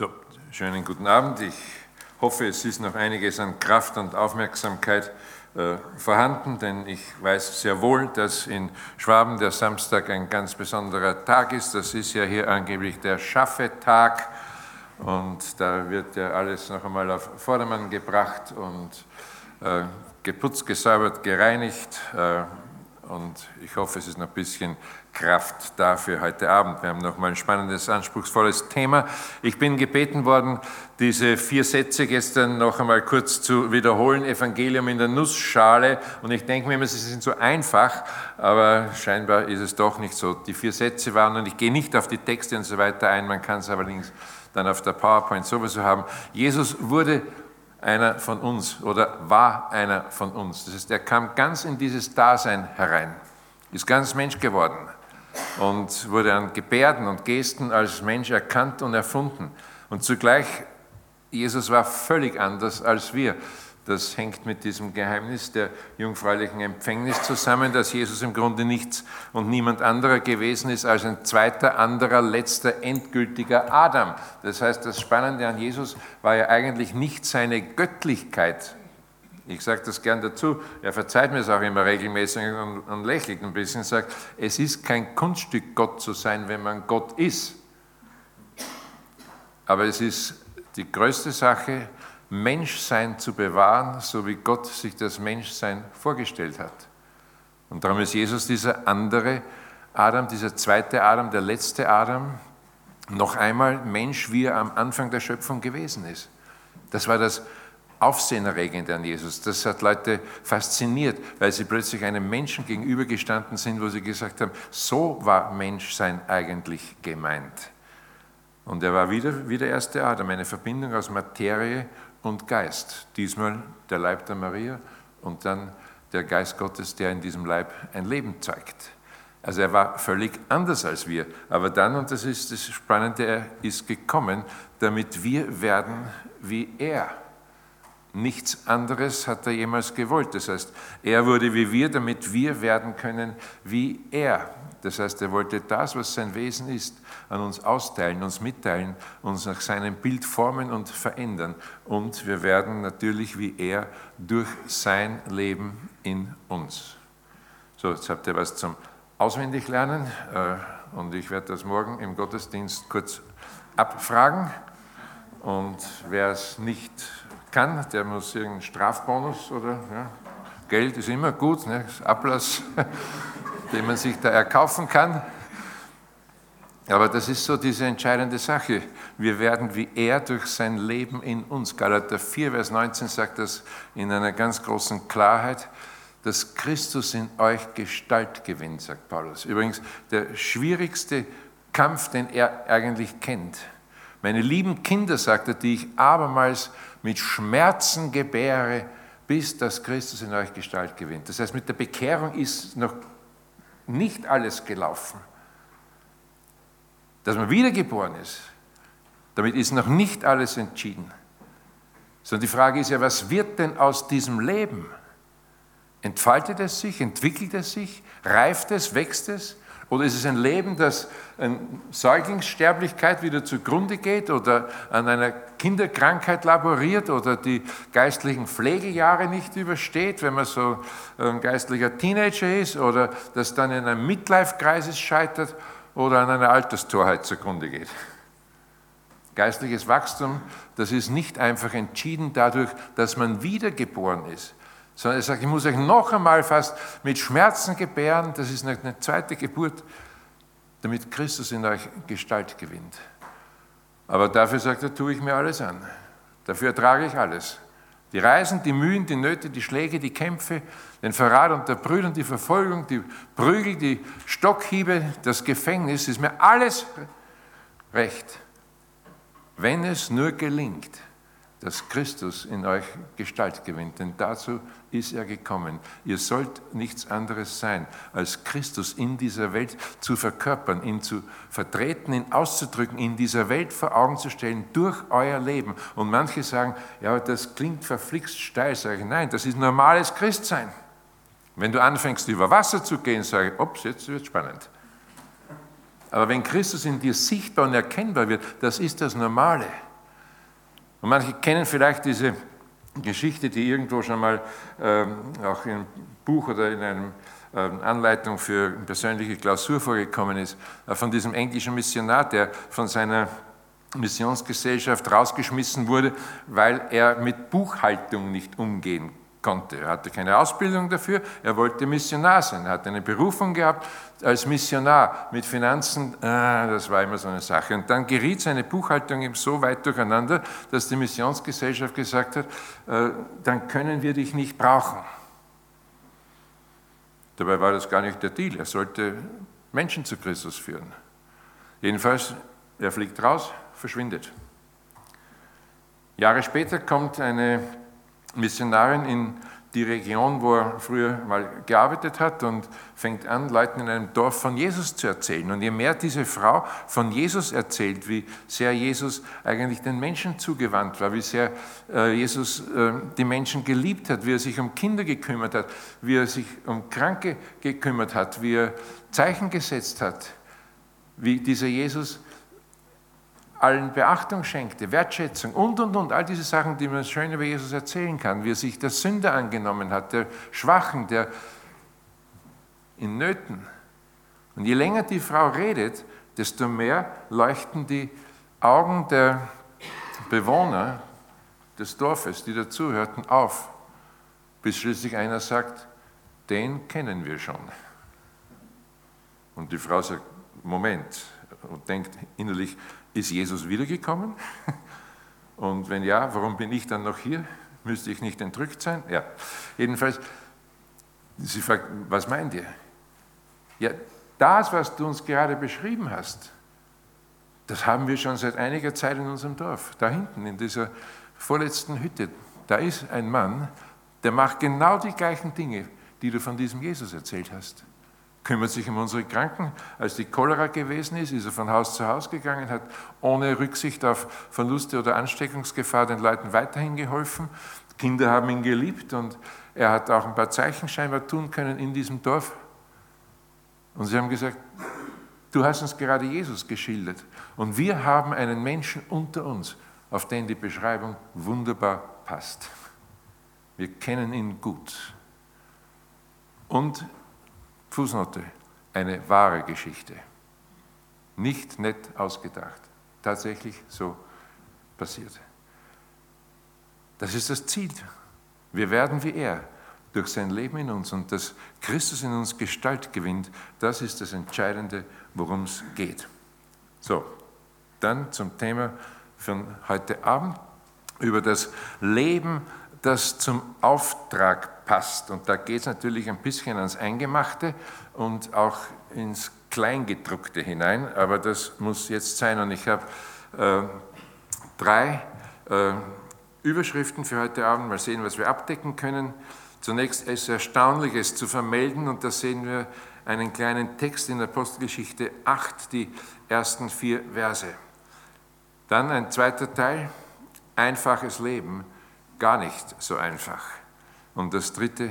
So, schönen guten Abend. Ich hoffe, es ist noch einiges an Kraft und Aufmerksamkeit äh, vorhanden, denn ich weiß sehr wohl, dass in Schwaben der Samstag ein ganz besonderer Tag ist. Das ist ja hier angeblich der Schaffetag und da wird ja alles noch einmal auf Vordermann gebracht und äh, geputzt, gesäubert, gereinigt. Äh, und ich hoffe, es ist noch ein bisschen Kraft dafür heute Abend. Wir haben nochmal ein spannendes, anspruchsvolles Thema. Ich bin gebeten worden, diese vier Sätze gestern noch einmal kurz zu wiederholen. Evangelium in der Nussschale. Und ich denke mir immer, sie sind so einfach, aber scheinbar ist es doch nicht so. Die vier Sätze waren, und ich gehe nicht auf die Texte und so weiter ein, man kann es allerdings dann auf der PowerPoint sowieso haben. Jesus wurde einer von uns oder war einer von uns. Das heißt, er kam ganz in dieses Dasein herein, ist ganz Mensch geworden und wurde an Gebärden und Gesten als Mensch erkannt und erfunden. Und zugleich, Jesus war völlig anders als wir. Das hängt mit diesem Geheimnis der jungfräulichen Empfängnis zusammen, dass Jesus im Grunde nichts und niemand anderer gewesen ist als ein zweiter, anderer, letzter, endgültiger Adam. Das heißt, das Spannende an Jesus war ja eigentlich nicht seine Göttlichkeit. Ich sage das gern dazu, er verzeiht mir es auch immer regelmäßig und, und lächelt ein bisschen, sagt, es ist kein Kunststück, Gott zu sein, wenn man Gott ist. Aber es ist die größte Sache, Menschsein zu bewahren, so wie Gott sich das Menschsein vorgestellt hat. Und darum ist Jesus dieser andere Adam, dieser zweite Adam, der letzte Adam, noch einmal Mensch, wie er am Anfang der Schöpfung gewesen ist. Das war das Aufsehenerregende an Jesus. Das hat Leute fasziniert, weil sie plötzlich einem Menschen gegenübergestanden sind, wo sie gesagt haben, so war Menschsein eigentlich gemeint. Und er war wieder wie der erste Adam, eine Verbindung aus Materie und Geist. Diesmal der Leib der Maria und dann der Geist Gottes, der in diesem Leib ein Leben zeigt. Also er war völlig anders als wir. Aber dann, und das ist das Spannende, er ist gekommen, damit wir werden wie er. Nichts anderes hat er jemals gewollt. Das heißt, er wurde wie wir, damit wir werden können wie er. Das heißt, er wollte das, was sein Wesen ist, an uns austeilen, uns mitteilen, uns nach seinem Bild formen und verändern. Und wir werden natürlich wie er durch sein Leben in uns. So, jetzt habt ihr was zum Auswendiglernen äh, und ich werde das morgen im Gottesdienst kurz abfragen. Und wer es nicht kann, der muss irgendeinen Strafbonus oder ja, Geld ist immer gut, ne, Ablass, den man sich da erkaufen kann. Aber das ist so diese entscheidende Sache. Wir werden wie er durch sein Leben in uns. Galater 4, Vers 19 sagt das in einer ganz großen Klarheit, dass Christus in euch Gestalt gewinnt, sagt Paulus. Übrigens, der schwierigste Kampf, den er eigentlich kennt. Meine lieben Kinder, sagt er, die ich abermals mit Schmerzen gebäre, bis dass Christus in euch Gestalt gewinnt. Das heißt, mit der Bekehrung ist noch nicht alles gelaufen. Dass man wiedergeboren ist, damit ist noch nicht alles entschieden. Sondern die Frage ist ja, was wird denn aus diesem Leben? Entfaltet es sich, entwickelt es sich, reift es, wächst es? Oder ist es ein Leben, das an Säuglingssterblichkeit wieder zugrunde geht oder an einer Kinderkrankheit laboriert oder die geistlichen Pflegejahre nicht übersteht, wenn man so ein geistlicher Teenager ist oder das dann in einem Midlife-Kreises scheitert oder an einer Alterstorheit zugrunde geht? Geistliches Wachstum, das ist nicht einfach entschieden dadurch, dass man wiedergeboren ist, sondern er sagt, ich muss euch noch einmal fast mit Schmerzen gebären, das ist eine zweite Geburt, damit Christus in euch Gestalt gewinnt. Aber dafür sagt er, tue ich mir alles an. Dafür ertrage ich alles. Die Reisen, die Mühen, die Nöte, die Schläge, die Kämpfe, den Verrat unter Brüdern, die Verfolgung, die Prügel, die Stockhiebe, das Gefängnis, ist mir alles recht, wenn es nur gelingt, dass Christus in euch Gestalt gewinnt. Denn dazu ist er gekommen. Ihr sollt nichts anderes sein, als Christus in dieser Welt zu verkörpern, ihn zu vertreten, ihn auszudrücken, in dieser Welt vor Augen zu stellen durch euer Leben. Und manche sagen, ja, das klingt verflixt steil. Sage ich, nein, das ist normales Christsein. Wenn du anfängst, über Wasser zu gehen, sage ich, ups, jetzt wird spannend. Aber wenn Christus in dir sichtbar und erkennbar wird, das ist das Normale. Und manche kennen vielleicht diese Geschichte, die irgendwo schon mal ähm, auch in einem Buch oder in einer ähm, Anleitung für persönliche Klausur vorgekommen ist, äh, von diesem englischen Missionar, der von seiner Missionsgesellschaft rausgeschmissen wurde, weil er mit Buchhaltung nicht umgehen konnte. Er hatte keine Ausbildung dafür, er wollte Missionar sein, er hat eine Berufung gehabt als Missionar mit Finanzen, ah, das war immer so eine Sache. Und dann geriet seine Buchhaltung ihm so weit durcheinander, dass die Missionsgesellschaft gesagt hat, äh, dann können wir dich nicht brauchen. Dabei war das gar nicht der Deal, er sollte Menschen zu Christus führen. Jedenfalls, er fliegt raus, verschwindet. Jahre später kommt eine Missionarin in die Region, wo er früher mal gearbeitet hat und fängt an, Leuten in einem Dorf von Jesus zu erzählen. Und je mehr diese Frau von Jesus erzählt, wie sehr Jesus eigentlich den Menschen zugewandt war, wie sehr äh, Jesus äh, die Menschen geliebt hat, wie er sich um Kinder gekümmert hat, wie er sich um Kranke gekümmert hat, wie er Zeichen gesetzt hat, wie dieser Jesus allen Beachtung schenkte, Wertschätzung und, und, und, all diese Sachen, die man schön über Jesus erzählen kann, wie er sich der Sünder angenommen hat, der Schwachen, der in Nöten. Und je länger die Frau redet, desto mehr leuchten die Augen der Bewohner des Dorfes, die dazuhörten, auf, bis schließlich einer sagt, den kennen wir schon. Und die Frau sagt, Moment, und denkt innerlich, ist Jesus wiedergekommen? Und wenn ja, warum bin ich dann noch hier? Müsste ich nicht entrückt sein? Ja, jedenfalls, sie fragt, was meint ihr? Ja, das, was du uns gerade beschrieben hast, das haben wir schon seit einiger Zeit in unserem Dorf. Da hinten, in dieser vorletzten Hütte, da ist ein Mann, der macht genau die gleichen Dinge, die du von diesem Jesus erzählt hast kümmert sich um unsere Kranken. Als die Cholera gewesen ist, ist er von Haus zu Haus gegangen, hat ohne Rücksicht auf Verluste oder Ansteckungsgefahr den Leuten weiterhin geholfen. Kinder haben ihn geliebt und er hat auch ein paar Zeichen scheinbar tun können in diesem Dorf. Und sie haben gesagt, du hast uns gerade Jesus geschildert. Und wir haben einen Menschen unter uns, auf den die Beschreibung wunderbar passt. Wir kennen ihn gut. Und Fußnote, eine wahre Geschichte. Nicht nett ausgedacht, tatsächlich so passiert. Das ist das Ziel. Wir werden wie er durch sein Leben in uns und dass Christus in uns Gestalt gewinnt, das ist das Entscheidende, worum es geht. So, dann zum Thema von heute Abend über das Leben das zum Auftrag passt. Und da geht es natürlich ein bisschen ans Eingemachte und auch ins Kleingedruckte hinein, aber das muss jetzt sein. Und ich habe äh, drei äh, Überschriften für heute Abend. Mal sehen, was wir abdecken können. Zunächst ist Erstaunliches zu vermelden und da sehen wir einen kleinen Text in Apostelgeschichte 8, die ersten vier Verse. Dann ein zweiter Teil, einfaches Leben gar nicht so einfach. Und das dritte,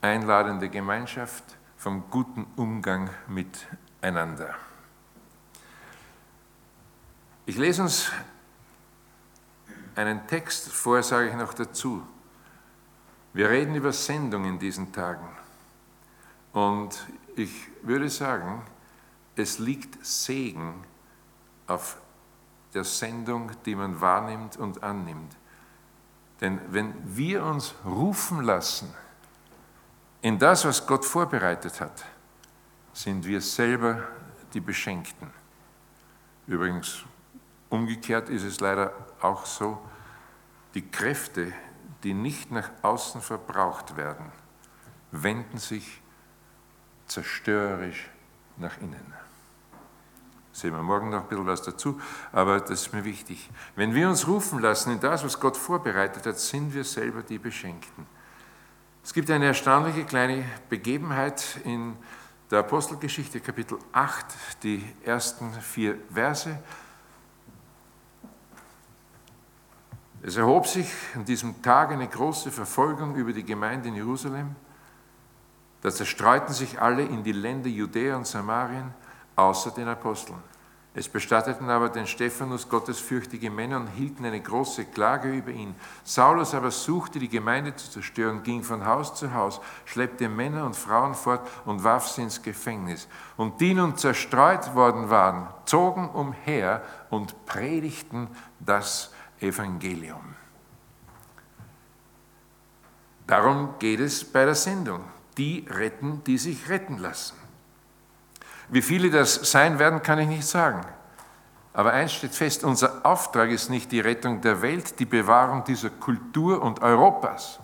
einladende Gemeinschaft vom guten Umgang miteinander. Ich lese uns einen Text vor, sage ich noch dazu. Wir reden über Sendung in diesen Tagen. Und ich würde sagen, es liegt Segen auf der Sendung, die man wahrnimmt und annimmt. Denn wenn wir uns rufen lassen in das, was Gott vorbereitet hat, sind wir selber die Beschenkten. Übrigens, umgekehrt ist es leider auch so, die Kräfte, die nicht nach außen verbraucht werden, wenden sich zerstörerisch nach innen. Sehen wir morgen noch ein bisschen was dazu, aber das ist mir wichtig. Wenn wir uns rufen lassen in das, was Gott vorbereitet hat, sind wir selber die Beschenkten. Es gibt eine erstaunliche kleine Begebenheit in der Apostelgeschichte, Kapitel 8, die ersten vier Verse. Es erhob sich an diesem Tag eine große Verfolgung über die Gemeinde in Jerusalem. Da zerstreuten sich alle in die Länder Judäa und Samarien außer den Aposteln. Es bestatteten aber den Stephanus gottesfürchtige Männer und hielten eine große Klage über ihn. Saulus aber suchte, die Gemeinde zu zerstören, ging von Haus zu Haus, schleppte Männer und Frauen fort und warf sie ins Gefängnis. Und die nun zerstreut worden waren, zogen umher und predigten das Evangelium. Darum geht es bei der Sendung. Die retten, die sich retten lassen. Wie viele das sein werden, kann ich nicht sagen. Aber eins steht fest, unser Auftrag ist nicht die Rettung der Welt, die Bewahrung dieser Kultur und Europas,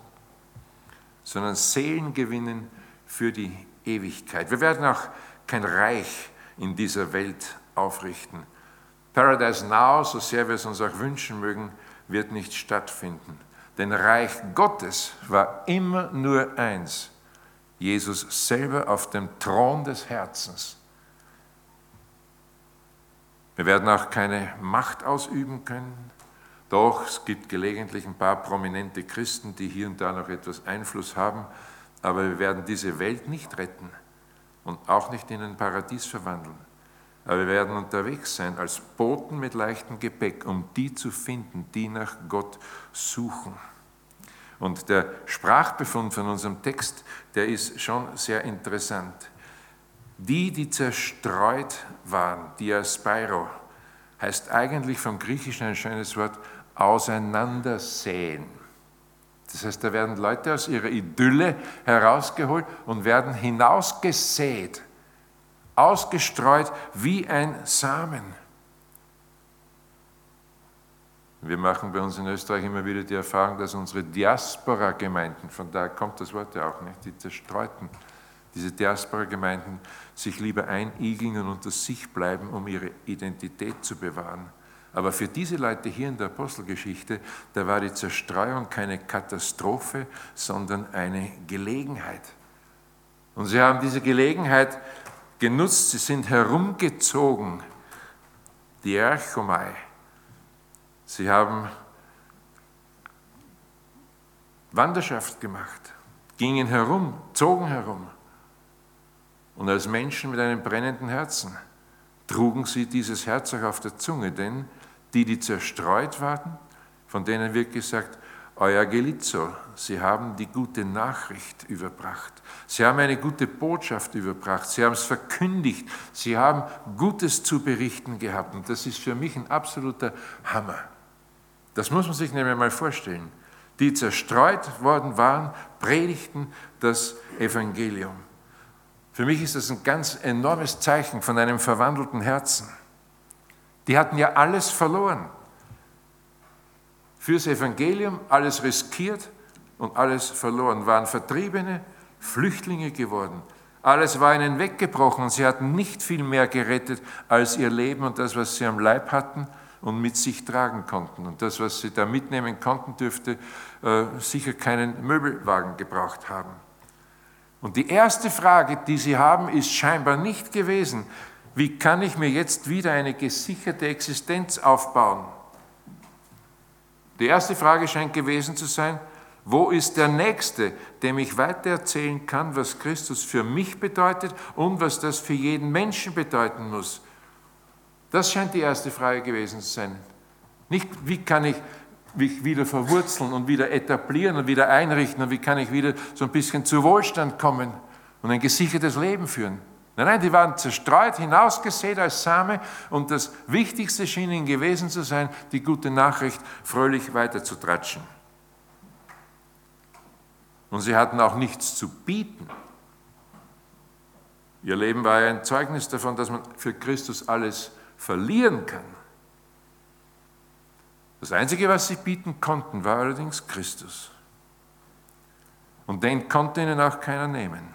sondern Seelen gewinnen für die Ewigkeit. Wir werden auch kein Reich in dieser Welt aufrichten. Paradise Now, so sehr wir es uns auch wünschen mögen, wird nicht stattfinden. Denn Reich Gottes war immer nur eins, Jesus selber auf dem Thron des Herzens wir werden auch keine Macht ausüben können. Doch es gibt gelegentlich ein paar prominente Christen, die hier und da noch etwas Einfluss haben, aber wir werden diese Welt nicht retten und auch nicht in ein Paradies verwandeln. Aber wir werden unterwegs sein als Boten mit leichtem Gepäck, um die zu finden, die nach Gott suchen. Und der Sprachbefund von unserem Text, der ist schon sehr interessant. Die, die zerstreut waren, Diaspiro, heißt eigentlich vom Griechischen ein schönes Wort, auseinandersehen. Das heißt, da werden Leute aus ihrer Idylle herausgeholt und werden hinausgesät, ausgestreut wie ein Samen. Wir machen bei uns in Österreich immer wieder die Erfahrung, dass unsere Diaspora-Gemeinden, von daher kommt das Wort ja auch nicht, die zerstreuten, diese Diaspora-Gemeinden sich lieber einigeln und unter sich bleiben, um ihre Identität zu bewahren. Aber für diese Leute hier in der Apostelgeschichte, da war die Zerstreuung keine Katastrophe, sondern eine Gelegenheit. Und sie haben diese Gelegenheit genutzt, sie sind herumgezogen, die Erchomai. Sie haben Wanderschaft gemacht, gingen herum, zogen herum. Und als Menschen mit einem brennenden Herzen trugen sie dieses Herz auch auf der Zunge, denn die, die zerstreut waren, von denen wird gesagt, euer Gelitzo, sie haben die gute Nachricht überbracht. Sie haben eine gute Botschaft überbracht. Sie haben es verkündigt. Sie haben Gutes zu berichten gehabt. Und das ist für mich ein absoluter Hammer. Das muss man sich nämlich mal vorstellen. Die zerstreut worden waren, predigten das Evangelium. Für mich ist das ein ganz enormes Zeichen von einem verwandelten Herzen. Die hatten ja alles verloren. Fürs Evangelium alles riskiert und alles verloren, waren Vertriebene, Flüchtlinge geworden. Alles war ihnen weggebrochen und sie hatten nicht viel mehr gerettet als ihr Leben und das, was sie am Leib hatten und mit sich tragen konnten. Und das, was sie da mitnehmen konnten, dürfte äh, sicher keinen Möbelwagen gebraucht haben. Und die erste Frage, die Sie haben, ist scheinbar nicht gewesen, wie kann ich mir jetzt wieder eine gesicherte Existenz aufbauen? Die erste Frage scheint gewesen zu sein, wo ist der Nächste, dem ich weitererzählen kann, was Christus für mich bedeutet und was das für jeden Menschen bedeuten muss? Das scheint die erste Frage gewesen zu sein. Nicht, wie kann ich mich wieder verwurzeln und wieder etablieren und wieder einrichten und wie kann ich wieder so ein bisschen zu Wohlstand kommen und ein gesichertes Leben führen. Nein, nein, die waren zerstreut, hinausgesät als Same und das Wichtigste schien ihnen gewesen zu sein, die gute Nachricht fröhlich weiterzutratschen. Und sie hatten auch nichts zu bieten. Ihr Leben war ein Zeugnis davon, dass man für Christus alles verlieren kann. Das Einzige, was sie bieten konnten, war allerdings Christus. Und den konnte ihnen auch keiner nehmen,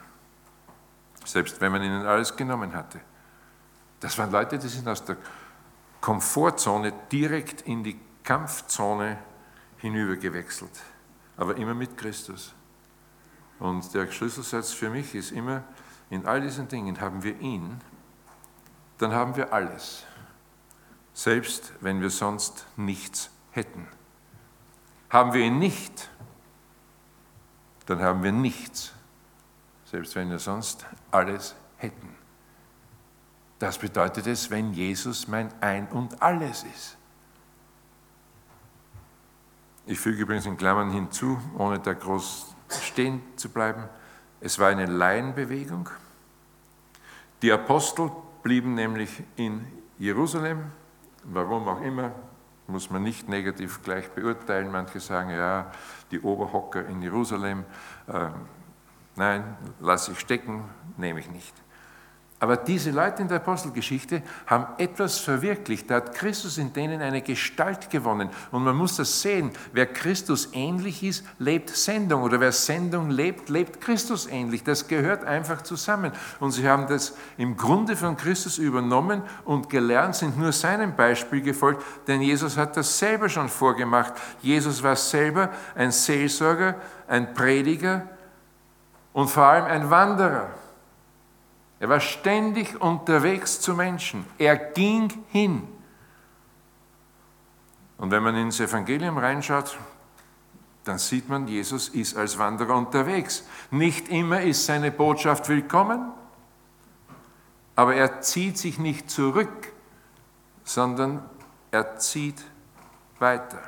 selbst wenn man ihnen alles genommen hatte. Das waren Leute, die sind aus der Komfortzone direkt in die Kampfzone hinübergewechselt, aber immer mit Christus. Und der Schlüsselsatz für mich ist immer, in all diesen Dingen haben wir ihn, dann haben wir alles, selbst wenn wir sonst nichts haben hätten. Haben wir ihn nicht, dann haben wir nichts, selbst wenn wir sonst alles hätten. Das bedeutet es, wenn Jesus mein Ein und alles ist. Ich füge übrigens in Klammern hinzu, ohne da groß stehen zu bleiben, es war eine Laienbewegung. Die Apostel blieben nämlich in Jerusalem, warum auch immer, muss man nicht negativ gleich beurteilen. Manche sagen, ja, die Oberhocker in Jerusalem, äh, nein, lasse ich stecken, nehme ich nicht. Aber diese Leute in der Apostelgeschichte haben etwas verwirklicht. Da hat Christus in denen eine Gestalt gewonnen. Und man muss das sehen. Wer Christus ähnlich ist, lebt Sendung. Oder wer Sendung lebt, lebt Christus ähnlich. Das gehört einfach zusammen. Und sie haben das im Grunde von Christus übernommen und gelernt, sind nur seinem Beispiel gefolgt. Denn Jesus hat das selber schon vorgemacht. Jesus war selber ein Seelsorger, ein Prediger und vor allem ein Wanderer. Er war ständig unterwegs zu Menschen. Er ging hin. Und wenn man ins Evangelium reinschaut, dann sieht man, Jesus ist als Wanderer unterwegs. Nicht immer ist seine Botschaft willkommen, aber er zieht sich nicht zurück, sondern er zieht weiter.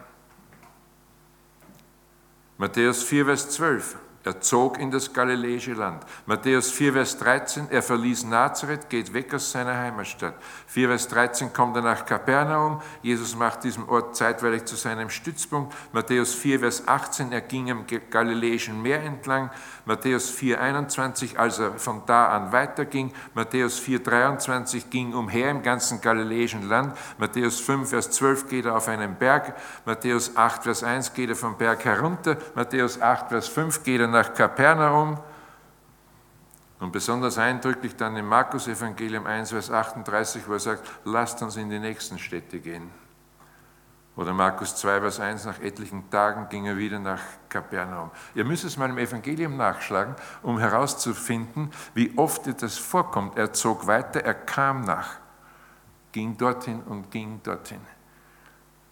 Matthäus 4, Vers 12. Er zog in das galiläische Land. Matthäus 4, Vers 13, er verließ Nazareth, geht weg aus seiner Heimatstadt. 4, Vers 13 kommt er nach Kapernaum. Jesus macht diesen Ort zeitweilig zu seinem Stützpunkt. Matthäus 4, Vers 18, er ging am galiläischen Meer entlang. Matthäus 4, 21, als er von da an weiterging. Matthäus 4, 23 ging umher im ganzen galiläischen Land. Matthäus 5, Vers 12 geht er auf einen Berg. Matthäus 8, Vers 1 geht er vom Berg herunter. Matthäus 8, Vers 5 geht er nach Kapernaum und besonders eindrücklich dann im Markus Evangelium 1, Vers 38, wo er sagt, lasst uns in die nächsten Städte gehen. Oder Markus 2, Vers 1, nach etlichen Tagen ging er wieder nach Kapernaum. Ihr müsst es mal im Evangelium nachschlagen, um herauszufinden, wie oft das vorkommt. Er zog weiter, er kam nach, ging dorthin und ging dorthin.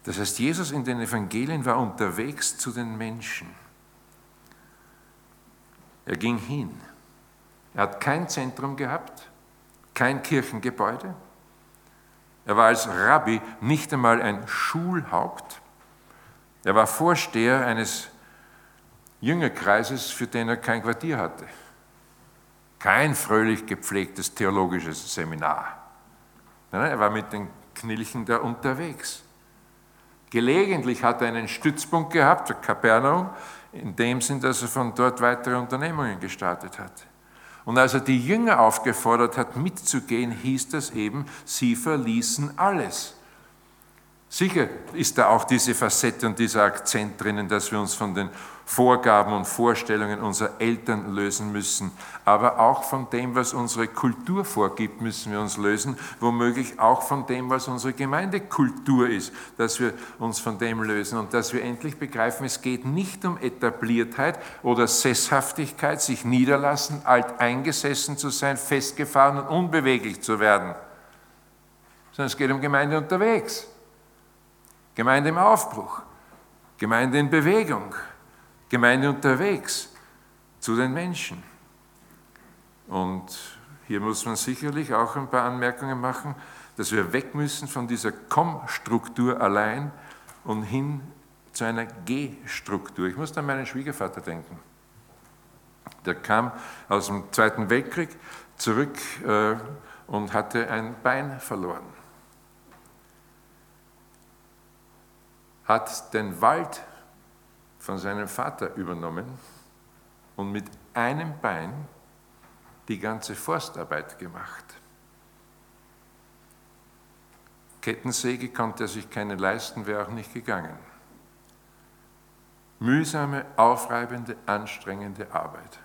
Das heißt, Jesus in den Evangelien war unterwegs zu den Menschen. Er ging hin. Er hat kein Zentrum gehabt, kein Kirchengebäude. Er war als Rabbi nicht einmal ein Schulhaupt. Er war Vorsteher eines Jüngerkreises, für den er kein Quartier hatte. Kein fröhlich gepflegtes theologisches Seminar. Er war mit den Knilchen da unterwegs. Gelegentlich hat er einen Stützpunkt gehabt, Kapernaum, in dem Sinn, dass er von dort weitere Unternehmungen gestartet hat. Und als er die Jünger aufgefordert hat, mitzugehen, hieß das eben, sie verließen alles. Sicher ist da auch diese Facette und dieser Akzent drinnen, dass wir uns von den Vorgaben und Vorstellungen unserer Eltern lösen müssen. Aber auch von dem, was unsere Kultur vorgibt, müssen wir uns lösen. Womöglich auch von dem, was unsere Gemeindekultur ist, dass wir uns von dem lösen und dass wir endlich begreifen, es geht nicht um Etabliertheit oder Sesshaftigkeit, sich niederlassen, alt eingesessen zu sein, festgefahren und unbeweglich zu werden, sondern es geht um Gemeinde unterwegs, Gemeinde im Aufbruch, Gemeinde in Bewegung. Gemeinde unterwegs zu den Menschen. Und hier muss man sicherlich auch ein paar Anmerkungen machen, dass wir weg müssen von dieser Komm-Struktur allein und hin zu einer G-Struktur. Ich muss an meinen Schwiegervater denken. Der kam aus dem Zweiten Weltkrieg zurück äh, und hatte ein Bein verloren. Hat den Wald von seinem Vater übernommen und mit einem Bein die ganze Forstarbeit gemacht. Kettensäge konnte er sich keine leisten, wäre auch nicht gegangen. Mühsame, aufreibende, anstrengende Arbeit.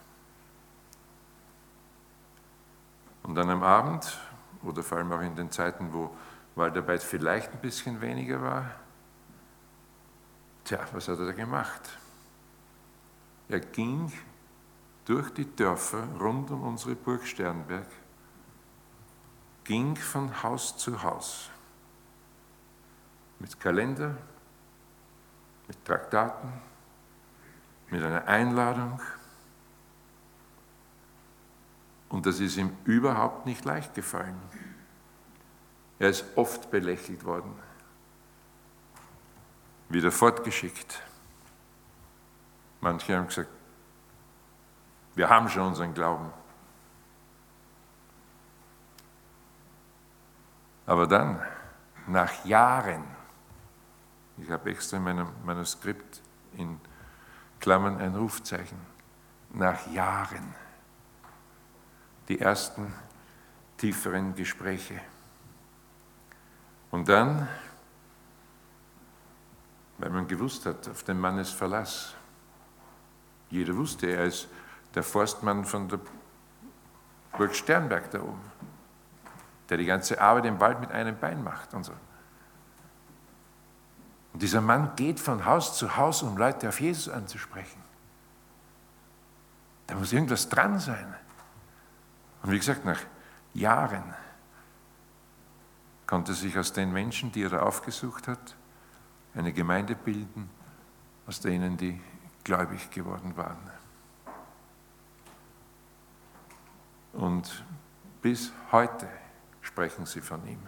Und dann am Abend, oder vor allem auch in den Zeiten, wo Waldarbeit vielleicht ein bisschen weniger war, Tja, was hat er da gemacht? Er ging durch die Dörfer rund um unsere Burg Sternberg, ging von Haus zu Haus mit Kalender, mit Traktaten, mit einer Einladung. Und das ist ihm überhaupt nicht leicht gefallen. Er ist oft belächelt worden, wieder fortgeschickt. Manche haben gesagt, wir haben schon unseren Glauben. Aber dann, nach Jahren, ich habe extra in meinem Manuskript in Klammern ein Rufzeichen, nach Jahren die ersten tieferen Gespräche. Und dann, weil man gewusst hat, auf den Mann ist Verlass. Jeder wusste, er ist der Forstmann von der Burg Sternberg da oben, der die ganze Arbeit im Wald mit einem Bein macht und so. Und dieser Mann geht von Haus zu Haus, um Leute auf Jesus anzusprechen. Da muss irgendwas dran sein. Und wie gesagt, nach Jahren konnte sich aus den Menschen, die er da aufgesucht hat, eine Gemeinde bilden, aus denen die gläubig geworden waren. Und bis heute sprechen sie von ihm.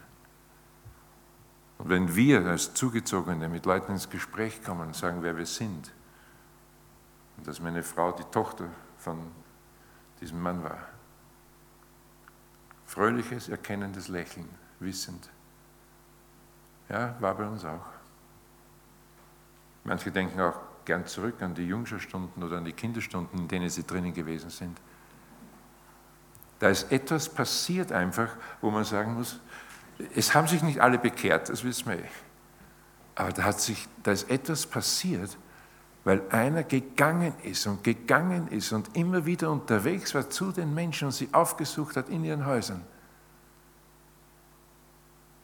Und wenn wir als Zugezogene mit Leuten ins Gespräch kommen und sagen, wer wir sind, und dass meine Frau die Tochter von diesem Mann war, fröhliches, erkennendes Lächeln, wissend. Ja, war bei uns auch. Manche denken auch gern zurück an die Jungscherstunden oder an die Kinderstunden, in denen sie drinnen gewesen sind. Da ist etwas passiert einfach, wo man sagen muss, es haben sich nicht alle bekehrt, das wissen wir. Eh. Aber da, hat sich, da ist etwas passiert, weil einer gegangen ist und gegangen ist und immer wieder unterwegs war zu den Menschen und sie aufgesucht hat in ihren Häusern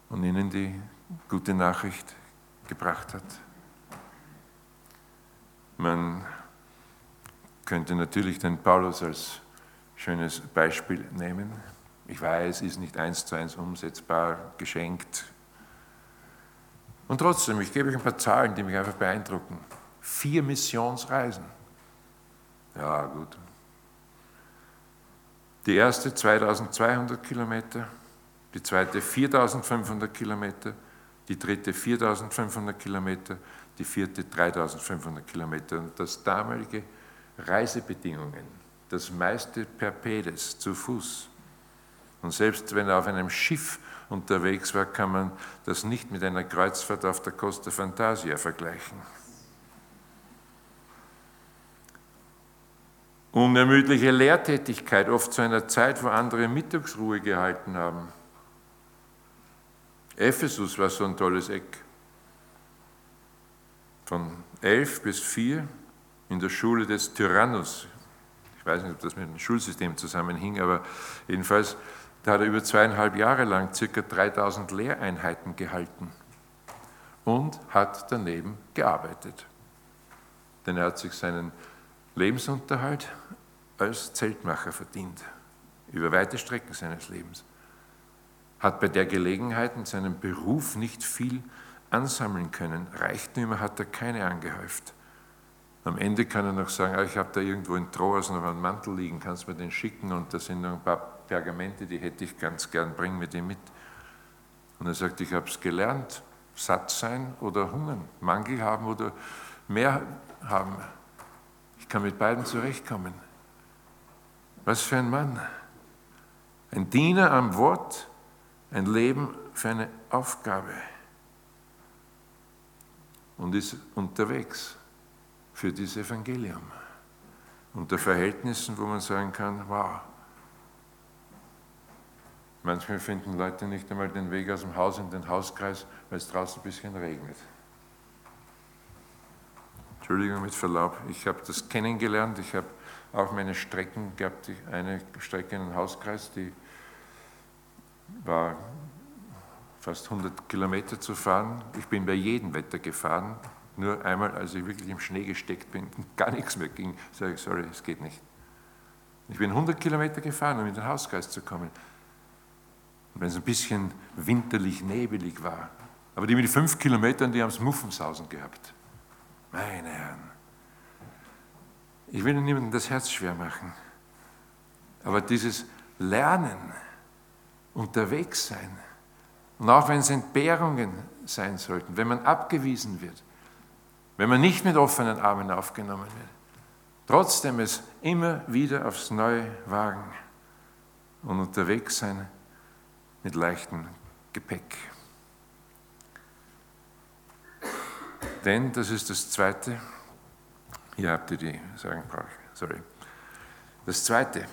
und ihnen die gute Nachricht gebracht hat. Man könnte natürlich den Paulus als schönes Beispiel nehmen. Ich weiß, ist nicht eins zu eins umsetzbar, geschenkt. Und trotzdem, ich gebe euch ein paar Zahlen, die mich einfach beeindrucken. Vier Missionsreisen. Ja, gut. Die erste 2200 Kilometer, die zweite 4500 Kilometer, die dritte 4500 Kilometer, die vierte 3500 Kilometer. Und das damalige Reisebedingungen, das meiste per Pedes, zu Fuß. Und selbst wenn er auf einem Schiff unterwegs war, kann man das nicht mit einer Kreuzfahrt auf der Costa Fantasia vergleichen. Unermüdliche Lehrtätigkeit, oft zu einer Zeit, wo andere Mittagsruhe gehalten haben. Ephesus war so ein tolles Eck. Von elf bis vier in der Schule des Tyrannus. Ich weiß nicht, ob das mit dem Schulsystem zusammenhing, aber jedenfalls, da hat er über zweieinhalb Jahre lang circa 3000 Lehreinheiten gehalten und hat daneben gearbeitet. Denn er hat sich seinen Lebensunterhalt als Zeltmacher verdient, über weite Strecken seines Lebens. Hat bei der Gelegenheit in seinem Beruf nicht viel ansammeln können. Reichtümer hat er keine angehäuft. Am Ende kann er noch sagen, ah, ich habe da irgendwo in Troas noch einen Mantel liegen, kannst mir den schicken und da sind noch ein paar Pergamente, die hätte ich ganz gern, bring mir die mit. Und er sagt, ich habe es gelernt, satt sein oder hungern, Mangel haben oder mehr haben kann mit beiden zurechtkommen. Was für ein Mann. Ein Diener am Wort, ein Leben für eine Aufgabe. Und ist unterwegs für dieses Evangelium. Unter Verhältnissen, wo man sagen kann, wow. Manchmal finden Leute nicht einmal den Weg aus dem Haus in den Hauskreis, weil es draußen ein bisschen regnet. Entschuldigung mit Verlaub, ich habe das kennengelernt. Ich habe auch meine Strecken gehabt. Eine Strecke in den Hauskreis, die war fast 100 Kilometer zu fahren. Ich bin bei jedem Wetter gefahren. Nur einmal, als ich wirklich im Schnee gesteckt bin gar nichts mehr ging, sage ich, sorry, es geht nicht. Ich bin 100 Kilometer gefahren, um in den Hauskreis zu kommen. Und wenn es ein bisschen winterlich, nebelig war. Aber die mit fünf Kilometern, die haben es Muffensausen gehabt. Meine Herren, ich will niemandem das Herz schwer machen, aber dieses Lernen, unterwegs sein Und auch wenn es Entbehrungen sein sollten, wenn man abgewiesen wird, wenn man nicht mit offenen Armen aufgenommen wird, trotzdem es immer wieder aufs Neue wagen und unterwegs sein mit leichtem Gepäck. Denn, das ist das Zweite, hier habt ihr die sagen sorry. Das Zweite,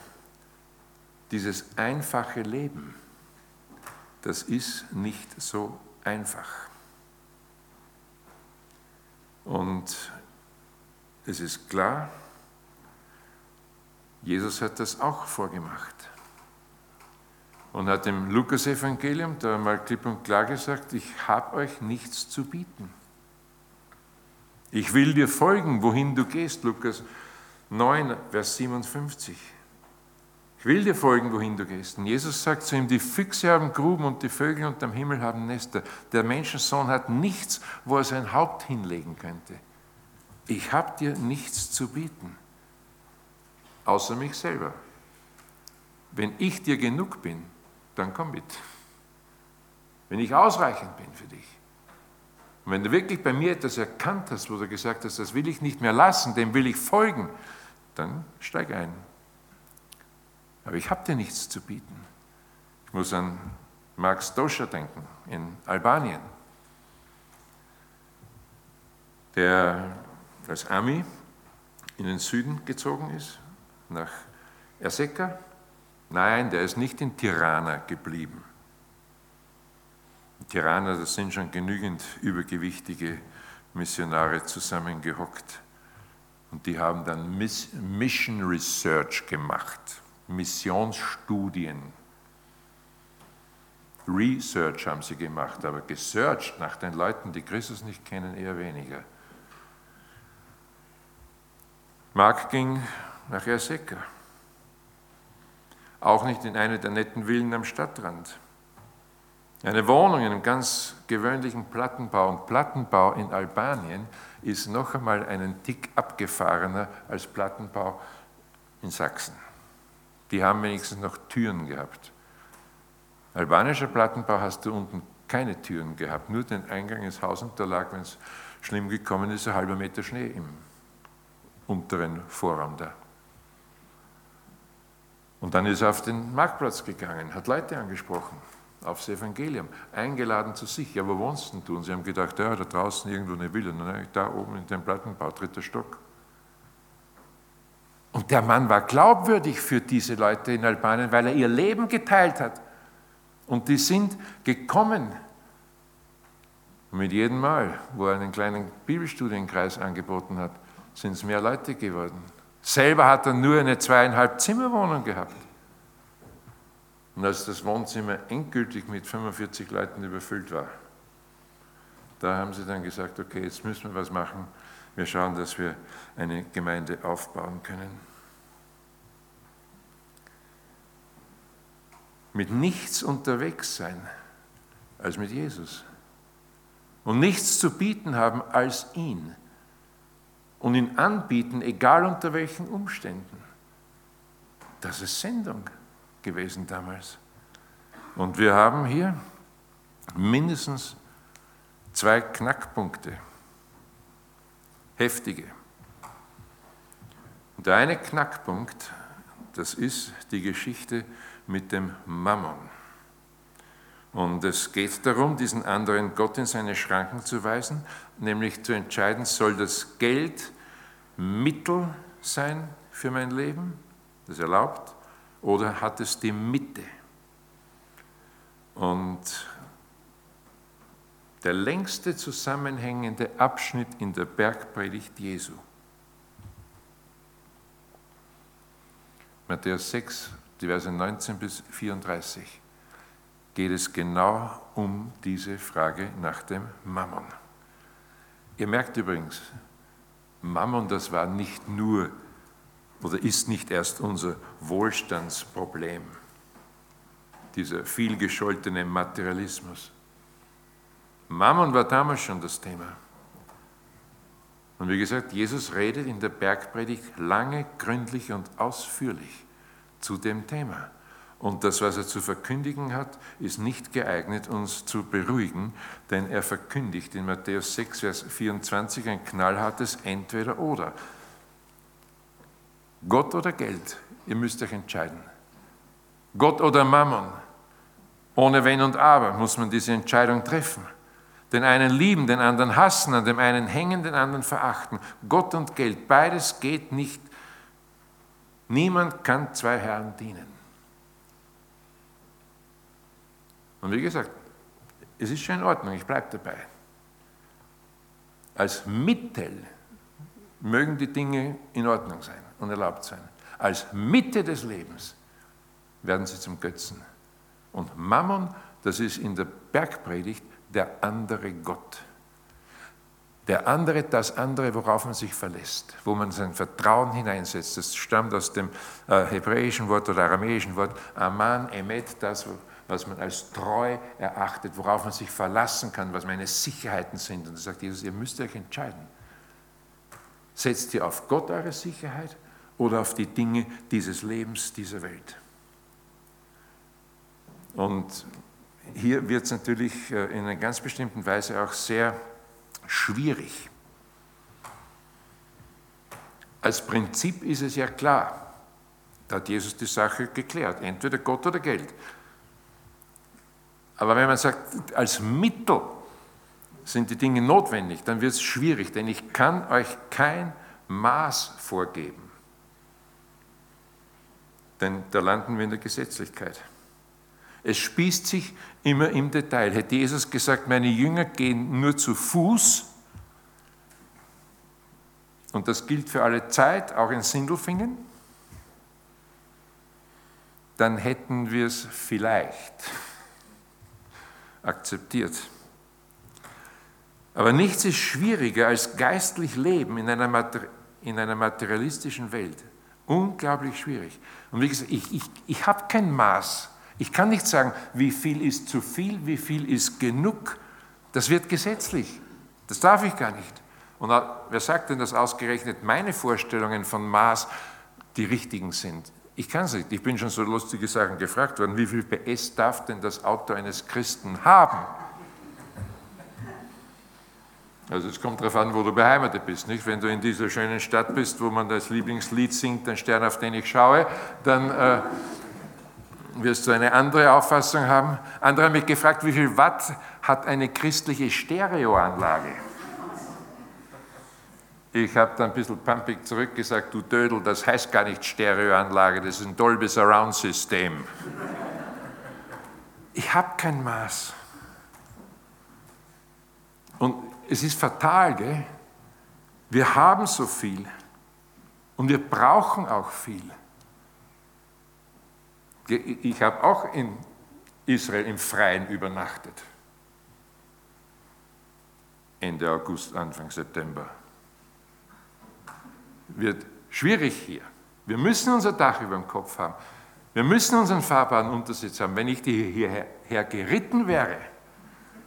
dieses einfache Leben, das ist nicht so einfach. Und es ist klar, Jesus hat das auch vorgemacht und hat im Lukas-Evangelium da mal klipp und klar gesagt, ich habe euch nichts zu bieten. Ich will dir folgen, wohin du gehst, Lukas 9, Vers 57. Ich will dir folgen, wohin du gehst. Und Jesus sagt zu ihm, die Füchse haben Gruben und die Vögel unterm Himmel haben Nester. Der Menschensohn hat nichts, wo er sein Haupt hinlegen könnte. Ich habe dir nichts zu bieten, außer mich selber. Wenn ich dir genug bin, dann komm mit. Wenn ich ausreichend bin für dich. Und wenn du wirklich bei mir etwas erkannt hast, wo du gesagt hast, das will ich nicht mehr lassen, dem will ich folgen, dann steig ein. Aber ich habe dir nichts zu bieten. Ich muss an Max Doscher denken in Albanien, der als Ami in den Süden gezogen ist, nach Erseka. Nein, der ist nicht in Tirana geblieben. Tirana, das sind schon genügend übergewichtige Missionare zusammengehockt. Und die haben dann Mission Research gemacht, Missionsstudien. Research haben sie gemacht, aber gesearched nach den Leuten, die Christus nicht kennen, eher weniger. Mark ging nach Erseka. Auch nicht in eine der netten Villen am Stadtrand. Eine Wohnung in einem ganz gewöhnlichen Plattenbau. Und Plattenbau in Albanien ist noch einmal einen Tick abgefahrener als Plattenbau in Sachsen. Die haben wenigstens noch Türen gehabt. Albanischer Plattenbau hast du unten keine Türen gehabt, nur den Eingang ins Haus und da lag, wenn es schlimm gekommen ist, ein halber Meter Schnee im unteren Vorraum da. Und dann ist er auf den Marktplatz gegangen, hat Leute angesprochen aufs Evangelium, eingeladen zu sich. Ja, wo wohnst denn du? Und sie haben gedacht, ja, da draußen irgendwo eine Villa. Nein, da oben in dem Plattenbau, dritter Stock. Und der Mann war glaubwürdig für diese Leute in Albanien, weil er ihr Leben geteilt hat. Und die sind gekommen. Und mit jedem Mal, wo er einen kleinen Bibelstudienkreis angeboten hat, sind es mehr Leute geworden. Selber hat er nur eine zweieinhalb Zimmerwohnung gehabt. Und als das Wohnzimmer endgültig mit 45 Leuten überfüllt war, da haben sie dann gesagt, okay, jetzt müssen wir was machen. Wir schauen, dass wir eine Gemeinde aufbauen können. Mit nichts unterwegs sein als mit Jesus. Und nichts zu bieten haben als ihn. Und ihn anbieten, egal unter welchen Umständen. Das ist Sendung gewesen damals. Und wir haben hier mindestens zwei Knackpunkte, heftige. Und der eine Knackpunkt, das ist die Geschichte mit dem Mammon. Und es geht darum, diesen anderen Gott in seine Schranken zu weisen, nämlich zu entscheiden, soll das Geld Mittel sein für mein Leben, das erlaubt, oder hat es die Mitte? Und der längste zusammenhängende Abschnitt in der Bergpredigt Jesu. Matthäus 6, die Verse 19 bis 34, geht es genau um diese Frage nach dem Mammon. Ihr merkt übrigens, Mammon, das war nicht nur oder ist nicht erst unser Wohlstandsproblem, dieser vielgescholtene Materialismus. Mammon war damals schon das Thema. Und wie gesagt, Jesus redet in der Bergpredigt lange, gründlich und ausführlich zu dem Thema. Und das, was er zu verkündigen hat, ist nicht geeignet, uns zu beruhigen, denn er verkündigt in Matthäus 6, Vers 24 ein knallhartes Entweder-Oder. Gott oder Geld, ihr müsst euch entscheiden. Gott oder Mammon. Ohne Wenn und Aber muss man diese Entscheidung treffen. Den einen lieben, den anderen hassen, an dem einen hängen, den anderen verachten. Gott und Geld, beides geht nicht. Niemand kann zwei Herren dienen. Und wie gesagt, es ist schon in Ordnung, ich bleibe dabei. Als Mittel mögen die Dinge in Ordnung sein und erlaubt sein. Als Mitte des Lebens werden sie zum Götzen. Und Mammon, das ist in der Bergpredigt der andere Gott. Der andere, das andere, worauf man sich verlässt, wo man sein Vertrauen hineinsetzt. Das stammt aus dem äh, hebräischen Wort oder aramäischen Wort Aman, Emet, das, was man als treu erachtet, worauf man sich verlassen kann, was meine Sicherheiten sind. Und da sagt Jesus, ihr müsst euch entscheiden. Setzt ihr auf Gott eure Sicherheit oder auf die Dinge dieses Lebens, dieser Welt? Und hier wird es natürlich äh, in einer ganz bestimmten Weise auch sehr schwierig. Als Prinzip ist es ja klar, da hat Jesus die Sache geklärt, entweder Gott oder Geld. Aber wenn man sagt, als Mittel sind die Dinge notwendig, dann wird es schwierig, denn ich kann euch kein Maß vorgeben. Denn da landen wir in der Gesetzlichkeit. Es spießt sich immer im Detail. Hätte Jesus gesagt, meine Jünger gehen nur zu Fuß, und das gilt für alle Zeit, auch in Sindelfingen, dann hätten wir es vielleicht akzeptiert. Aber nichts ist schwieriger als geistlich Leben in einer, in einer materialistischen Welt. Unglaublich schwierig. Und wie gesagt, ich, ich, ich habe kein Maß. Ich kann nicht sagen, wie viel ist zu viel, wie viel ist genug. Das wird gesetzlich. Das darf ich gar nicht. Und wer sagt denn, dass ausgerechnet meine Vorstellungen von Maß die richtigen sind? Ich kann es nicht. Ich bin schon so lustige Sachen gefragt worden. Wie viel PS darf denn das Auto eines Christen haben? Also es kommt darauf an, wo du beheimatet bist. Nicht? Wenn du in dieser schönen Stadt bist, wo man das Lieblingslied singt, den Stern, auf den ich schaue, dann äh, wirst du eine andere Auffassung haben. Andere haben mich gefragt, wie viel Watt hat eine christliche Stereoanlage? Ich habe dann ein bisschen pumpig zurückgesagt, du Dödel, das heißt gar nicht Stereoanlage, das ist ein Dolby Surround System. Ich habe kein Maß. Und es ist fatal, gell? Wir haben so viel und wir brauchen auch viel. Ich habe auch in Israel im Freien übernachtet. Ende August, Anfang September wird schwierig hier. Wir müssen unser Dach über dem Kopf haben. Wir müssen unseren fahrbaren Untersitz haben. Wenn ich hierher geritten wäre,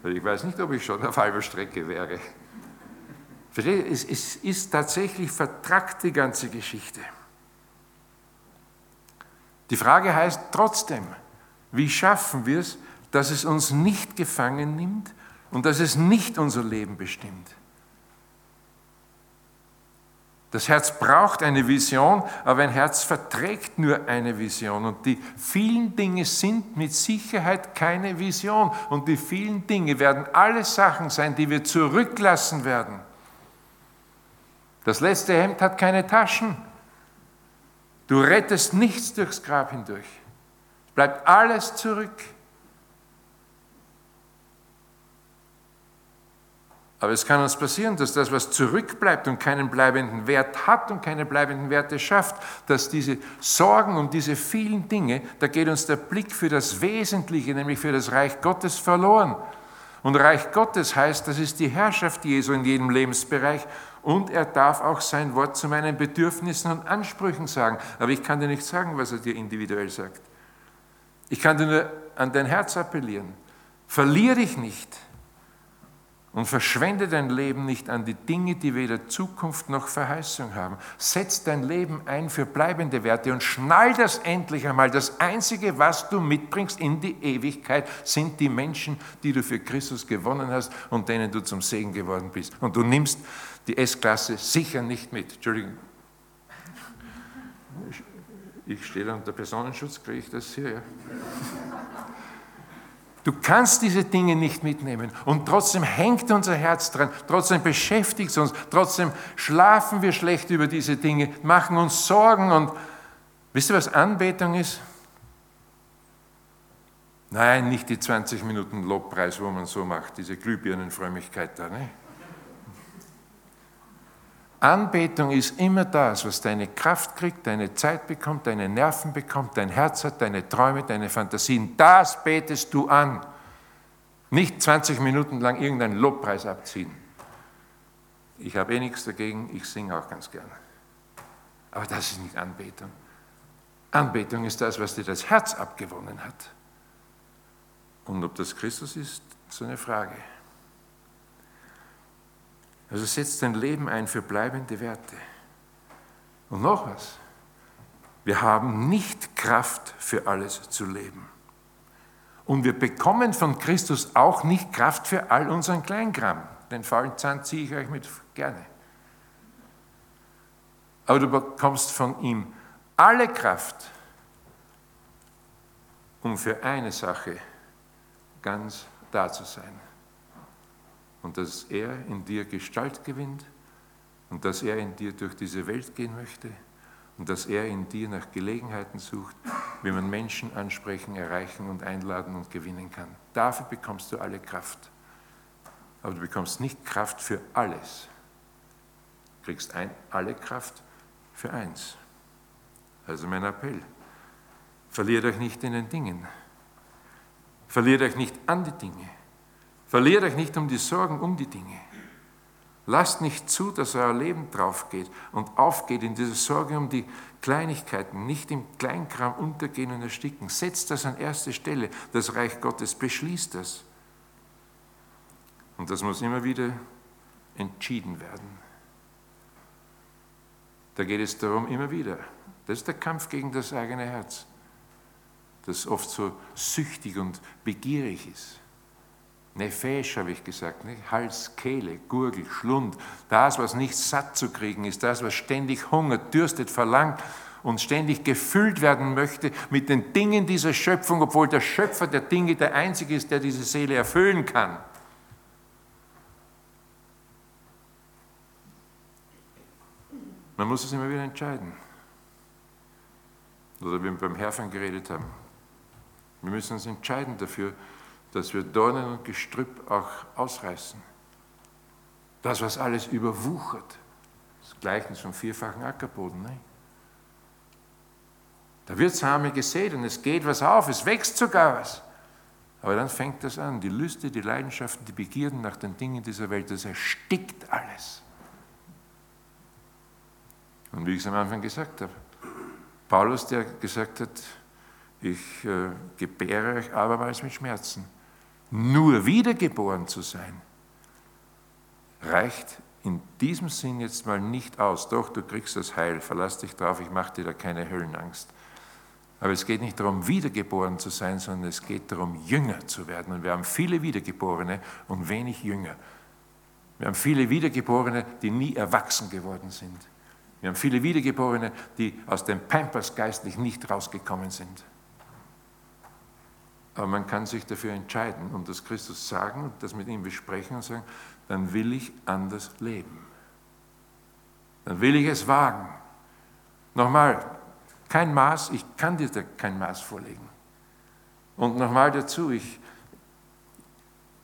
ich weiß nicht, ob ich schon auf halber Strecke wäre. Es, es ist tatsächlich vertrackt, die ganze Geschichte. Die Frage heißt trotzdem, wie schaffen wir es, dass es uns nicht gefangen nimmt und dass es nicht unser Leben bestimmt? Das Herz braucht eine Vision, aber ein Herz verträgt nur eine Vision. Und die vielen Dinge sind mit Sicherheit keine Vision. Und die vielen Dinge werden alle Sachen sein, die wir zurücklassen werden. Das letzte Hemd hat keine Taschen. Du rettest nichts durchs Grab hindurch. Es bleibt alles zurück. Aber es kann uns passieren, dass das, was zurückbleibt und keinen bleibenden Wert hat und keine bleibenden Werte schafft, dass diese Sorgen um diese vielen Dinge, da geht uns der Blick für das Wesentliche, nämlich für das Reich Gottes verloren. Und Reich Gottes heißt, das ist die Herrschaft Jesu in jedem Lebensbereich und er darf auch sein Wort zu meinen Bedürfnissen und Ansprüchen sagen. Aber ich kann dir nicht sagen, was er dir individuell sagt. Ich kann dir nur an dein Herz appellieren. Verlier dich nicht Und verschwende dein Leben nicht an die Dinge, die weder Zukunft noch Verheißung haben. Setz dein Leben ein für bleibende Werte und schnall das endlich einmal. Das Einzige, was du mitbringst in die Ewigkeit, sind die Menschen, die du für Christus gewonnen hast und denen du zum Segen geworden bist. Und du nimmst die S-Klasse sicher nicht mit. Entschuldigung. Ich stehe unter Personenschutz, kriege ich das hier? Ja. Du kannst diese Dinge nicht mitnehmen und trotzdem hängt unser Herz dran, trotzdem beschäftigt es uns, trotzdem schlafen wir schlecht über diese Dinge, machen uns Sorgen und wisst ihr, was Anbetung ist? Nein, nicht die 20 Minuten Lobpreis, wo man so macht, diese Glühbirnenfrömmigkeit da. Ne? Anbetung ist immer das, was deine Kraft kriegt, deine Zeit bekommt, deine Nerven bekommt, dein Herz hat, deine Träume, deine Fantasien. Das betest du an. Nicht 20 Minuten lang irgendeinen Lobpreis abziehen. Ich habe eh nichts dagegen, ich singe auch ganz gerne. Aber das ist nicht Anbetung. Anbetung ist das, was dir das Herz abgewonnen hat. Und ob das Christus ist, ist eine Frage. Also setzt dein Leben ein für bleibende Werte. Und noch was. Wir haben nicht Kraft für alles zu leben. Und wir bekommen von Christus auch nicht Kraft für all unseren Kleinkram. Den faulen Zahn ziehe ich euch mit gerne. Aber du bekommst von ihm alle Kraft, um für eine Sache ganz da zu sein und dass er in dir Gestalt gewinnt und dass er in dir durch diese Welt gehen möchte und dass er in dir nach Gelegenheiten sucht, wie man Menschen ansprechen, erreichen und einladen und gewinnen kann. Dafür bekommst du alle Kraft. Aber du bekommst nicht Kraft für alles. Du kriegst ein, alle Kraft für eins. Also mein Appell. Verliert euch nicht in den Dingen. Verliert euch nicht an die Dinge. Verliert euch nicht um die Sorgen um die Dinge. Lasst nicht zu, dass euer Leben draufgeht und aufgeht in dieser Sorge um die Kleinigkeiten, nicht im Kleinkram untergehen und ersticken. Setzt das an erste Stelle. Das Reich Gottes beschließt das. Und das muss immer wieder entschieden werden. Da geht es darum, immer wieder. Das ist der Kampf gegen das eigene Herz, das oft so süchtig und begierig ist. Nefesh habe ich gesagt, nicht? Hals, Kehle, Gurgel, Schlund, das, was nicht satt zu kriegen ist, das, was ständig hungert, dürstet, verlangt und ständig gefüllt werden möchte mit den Dingen dieser Schöpfung, obwohl der Schöpfer der Dinge der Einzige ist, der diese Seele erfüllen kann. Man muss es immer wieder entscheiden. Oder wie wir beim Herrn geredet haben. Wir müssen uns entscheiden dafür, dass wir Dornen und Gestrüpp auch ausreißen. Das, was alles überwuchert, das Gleichnis vom vierfachen Ackerboden. Ne? Da wird Same gesät und es geht was auf, es wächst sogar was. Aber dann fängt das an, die Lüste, die Leidenschaften, die Begierden nach den Dingen dieser Welt, das erstickt alles. Und wie ich es am Anfang gesagt habe, Paulus, der gesagt hat, ich äh, gebäre euch abermals mit Schmerzen nur wiedergeboren zu sein, reicht in diesem Sinn jetzt mal nicht aus. Doch, du kriegst das Heil, verlass dich drauf, ich mache dir da keine Höllenangst. Aber es geht nicht darum, wiedergeboren zu sein, sondern es geht darum, Jünger zu werden. Und wir haben viele Wiedergeborene und wenig Jünger. Wir haben viele Wiedergeborene, die nie erwachsen geworden sind. Wir haben viele Wiedergeborene, die aus dem Pampers geistlich nicht rausgekommen sind. Aber man kann sich dafür entscheiden und das Christus sagen und das mit ihm besprechen und sagen, dann will ich anders leben. Dann will ich es wagen. Nochmal, kein Maß, ich kann dir da kein Maß vorlegen. Und nochmal dazu, ich,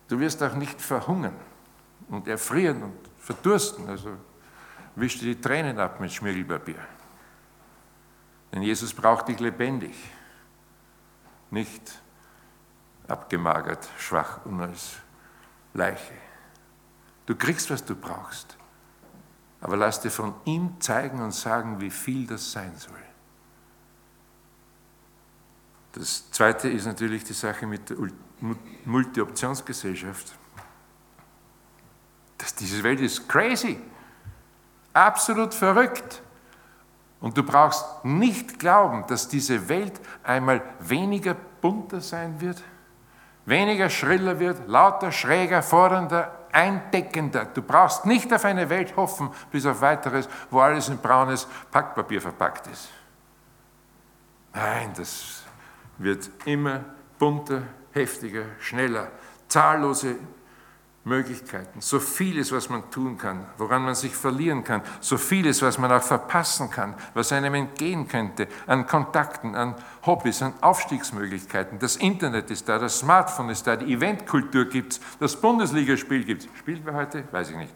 du wirst auch nicht verhungern und erfrieren und verdursten. Also wisch dir die Tränen ab mit Schmirgelpapier. Denn Jesus braucht dich lebendig, nicht abgemagert, schwach und als Leiche. Du kriegst, was du brauchst, aber lass dir von ihm zeigen und sagen, wie viel das sein soll. Das Zweite ist natürlich die Sache mit der Multi-Optionsgesellschaft. Diese Welt ist crazy. Absolut verrückt. Und du brauchst nicht glauben, dass diese Welt einmal weniger bunter sein wird, weniger schriller wird, lauter, schräger, fordernder, eindeckender. Du brauchst nicht auf eine Welt hoffen, bis auf weiteres, wo alles in braunes Packpapier verpackt ist. Nein, das wird immer bunter, heftiger, schneller. Zahllose Möglichkeiten, so vieles, was man tun kann, woran man sich verlieren kann, so vieles, was man auch verpassen kann, was einem entgehen könnte, an Kontakten, an Hobbys, an Aufstiegsmöglichkeiten. Das Internet ist da, das Smartphone ist da, die Eventkultur gibt es, das Bundesligaspiel gibt es. Spielt wir heute? Weiß ich nicht.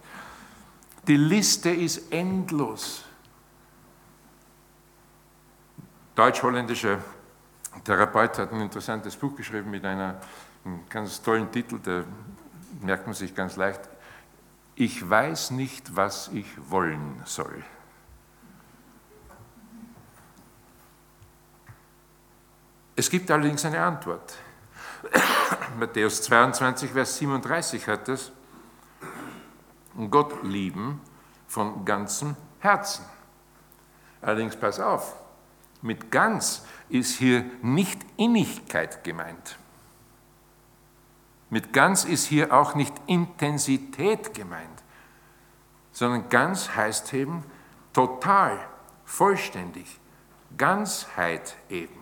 Die Liste ist endlos. Deutsch-holländischer Therapeut hat ein interessantes Buch geschrieben mit einer, einem ganz tollen Titel, der merkt man sich ganz leicht, ich weiß nicht, was ich wollen soll. Es gibt allerdings eine Antwort. Matthäus 22, Vers 37 hat es. Gott lieben von ganzem Herzen. Allerdings pass auf, mit ganz ist hier nicht Innigkeit gemeint. Mit ganz ist hier auch nicht Intensität gemeint, sondern ganz heißt eben total, vollständig, Ganzheit eben.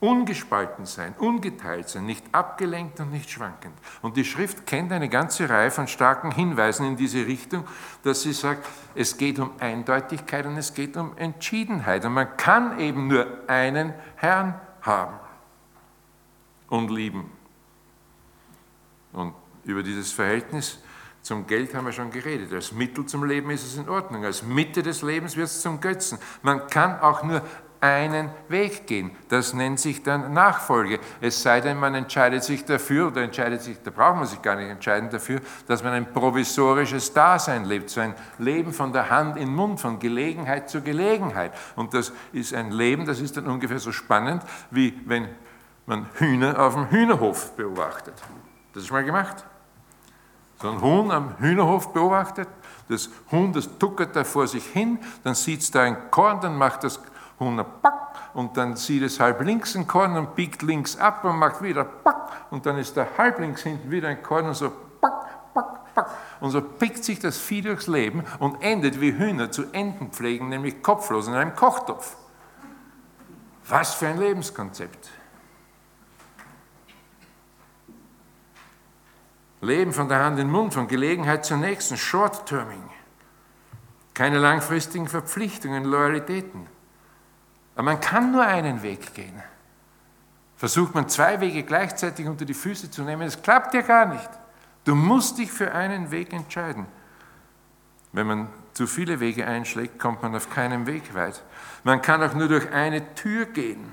Ungespalten sein, ungeteilt sein, nicht abgelenkt und nicht schwankend. Und die Schrift kennt eine ganze Reihe von starken Hinweisen in diese Richtung, dass sie sagt, es geht um Eindeutigkeit und es geht um Entschiedenheit. Und man kann eben nur einen Herrn haben und lieben. Und über dieses Verhältnis zum Geld haben wir schon geredet. Als Mittel zum Leben ist es in Ordnung. Als Mitte des Lebens wird es zum Götzen. Man kann auch nur einen Weg gehen. Das nennt sich dann Nachfolge. Es sei denn, man entscheidet sich dafür, oder entscheidet sich, da braucht man sich gar nicht entscheiden dafür, dass man ein provisorisches Dasein lebt, so ein Leben von der Hand in den Mund, von Gelegenheit zu Gelegenheit. Und das ist ein Leben, das ist dann ungefähr so spannend, wie wenn man Hühner auf dem Hühnerhof beobachtet. Das ist mal gemacht. So ein Huhn am Hühnerhof beobachtet. Das Huhn, das tuckert da vor sich hin, dann sieht es da ein Korn, dann macht das Huhn ein Pack und dann sieht es halb links ein Korn und biegt links ab und macht wieder Pack und dann ist da halb links hinten wieder ein Korn und so Pack, Pack, Pack. Und so pickt sich das Vieh durchs Leben und endet wie Hühner zu Enten pflegen, nämlich kopflos in einem Kochtopf. Was für ein Lebenskonzept. Leben von der Hand in den Mund, von Gelegenheit zur nächsten, Short-Terming. Keine langfristigen Verpflichtungen, Loyalitäten. Aber man kann nur einen Weg gehen. Versucht man zwei Wege gleichzeitig unter die Füße zu nehmen, das klappt ja gar nicht. Du musst dich für einen Weg entscheiden. Wenn man zu viele Wege einschlägt, kommt man auf keinem Weg weit. Man kann auch nur durch eine Tür gehen.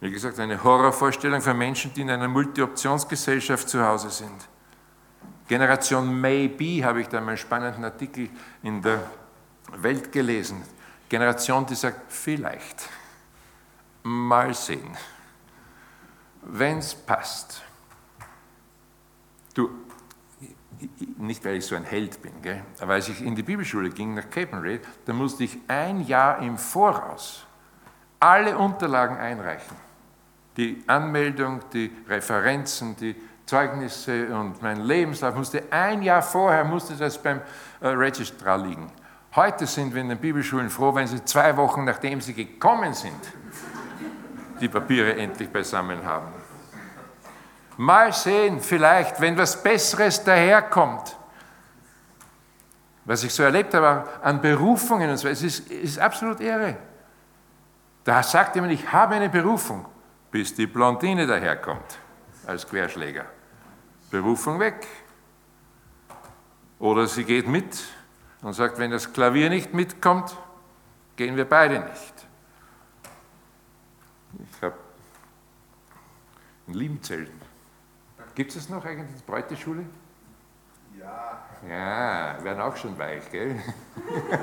Wie gesagt, eine Horrorvorstellung für Menschen, die in einer Multi-Optionsgesellschaft zu Hause sind. Generation Maybe habe ich da einen spannenden Artikel in der Welt gelesen. Generation, die sagt, vielleicht, mal sehen, wenn es passt. Du, nicht weil ich so ein Held bin, gell? aber als ich in die Bibelschule ging nach Capenray, da musste ich ein Jahr im Voraus alle Unterlagen einreichen die Anmeldung, die Referenzen, die Zeugnisse und mein Lebenslauf musste ein Jahr vorher musste das beim äh, Registrar liegen. Heute sind wir in den Bibelschulen froh, wenn sie zwei Wochen nachdem sie gekommen sind, die Papiere endlich beisammen haben. Mal sehen, vielleicht, wenn was Besseres daherkommt. Was ich so erlebt habe an Berufungen und so, es ist, ist absolut irre. Da sagt jemand, ich habe eine Berufung bis die Blondine daherkommt als Querschläger. Berufung weg. Oder sie geht mit und sagt, wenn das Klavier nicht mitkommt, gehen wir beide nicht. Ich habe in Liebenzell. Gibt es noch eigentlich die Bräuteschule? Ja. Ja, werden auch schon weich, gell?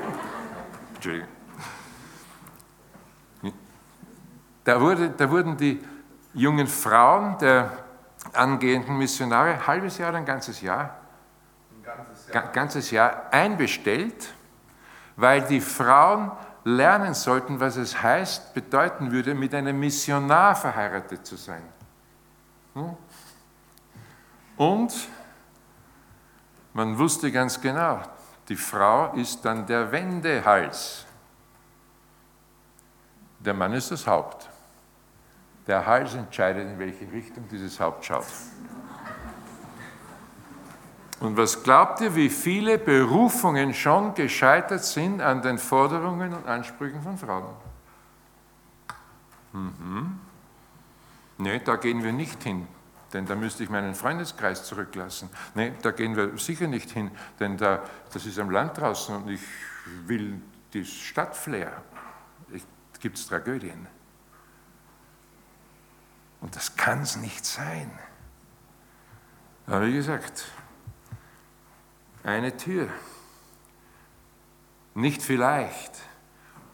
Entschuldigung. Da, wurde, da wurden die jungen Frauen der angehenden Missionare ein halbes Jahr oder ein ganzes Jahr ganzes Jahr einbestellt, weil die Frauen lernen sollten, was es heißt, bedeuten würde, mit einem Missionar verheiratet zu sein. Hm? Und man wusste ganz genau, die Frau ist dann der Wendehals. Der Mann ist das Haupt. Der Hals entscheidet, in welche Richtung dieses Haupt schaut. Und was glaubt ihr, wie viele Berufungen schon gescheitert sind an den Forderungen und Ansprüchen von Frauen? Mhm. Nee, da gehen wir nicht hin, denn da müsste ich meinen Freundeskreis zurücklassen. Nee, da gehen wir sicher nicht hin, denn da, das ist am Land draußen und ich will die Stadtflair. Gibt es Tragödien. Und das kann es nicht sein. Aber wie gesagt, eine Tür. Nicht vielleicht.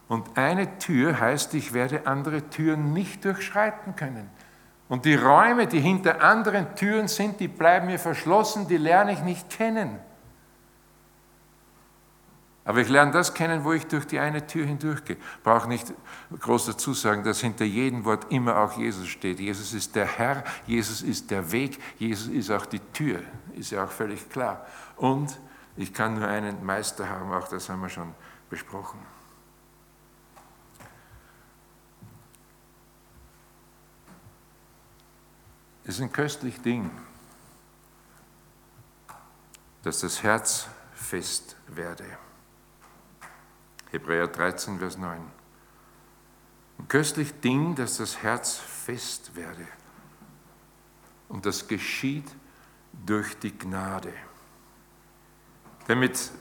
Und eine Tür heißt, ich werde andere Türen nicht durchschreiten können. Und die Räume, die hinter anderen Türen sind, die bleiben mir verschlossen, die lerne ich nicht kennen. Aber ich lerne das kennen, wo ich durch die eine Tür hindurchgehe. Brauche nicht groß dazu sagen, dass hinter jedem Wort immer auch Jesus steht. Jesus ist der Herr, Jesus ist der Weg, Jesus ist auch die Tür. Ist ja auch völlig klar. Und ich kann nur einen Meister haben, auch das haben wir schon besprochen. Es ist ein köstlich Ding, dass das Herz fest werde. Hebräer 13, Vers 9. Ein köstlich Ding, dass das Herz fest werde. Und das geschieht durch die Gnade. Denn mit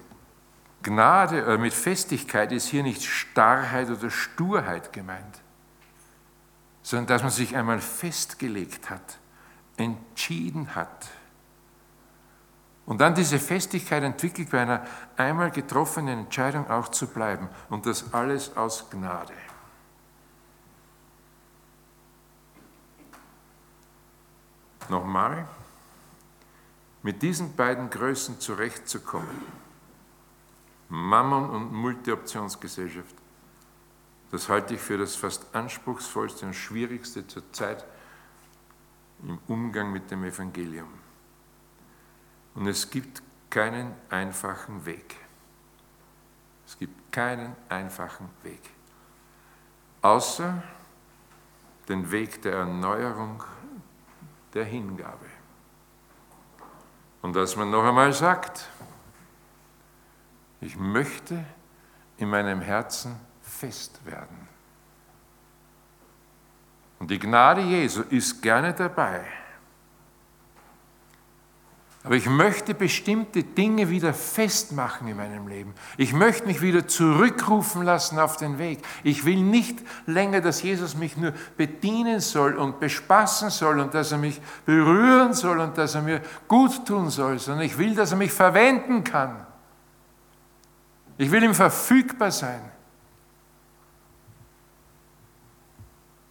Gnade oder mit Festigkeit ist hier nicht Starrheit oder Sturheit gemeint, sondern dass man sich einmal festgelegt hat, entschieden hat. Und dann diese Festigkeit entwickelt, bei einer einmal getroffenen Entscheidung auch zu bleiben. Und das alles aus Gnade. Nochmal mit diesen beiden Größen zurechtzukommen, Mammon und Multioptionsgesellschaft, das halte ich für das fast anspruchsvollste und schwierigste zur Zeit im Umgang mit dem Evangelium. Und es gibt keinen einfachen Weg. Es gibt keinen einfachen Weg. Außer den Weg der Erneuerung, der Hingabe. Und dass man noch einmal sagt, ich möchte in meinem Herzen fest werden. Und die Gnade Jesu ist gerne dabei aber ich möchte bestimmte Dinge wieder festmachen in meinem Leben. Ich möchte mich wieder zurückrufen lassen auf den Weg. Ich will nicht länger, dass Jesus mich nur bedienen soll und bespaßen soll und dass er mich berühren soll und dass er mir gut tun soll, sondern ich will, dass er mich verwenden kann. Ich will ihm verfügbar sein.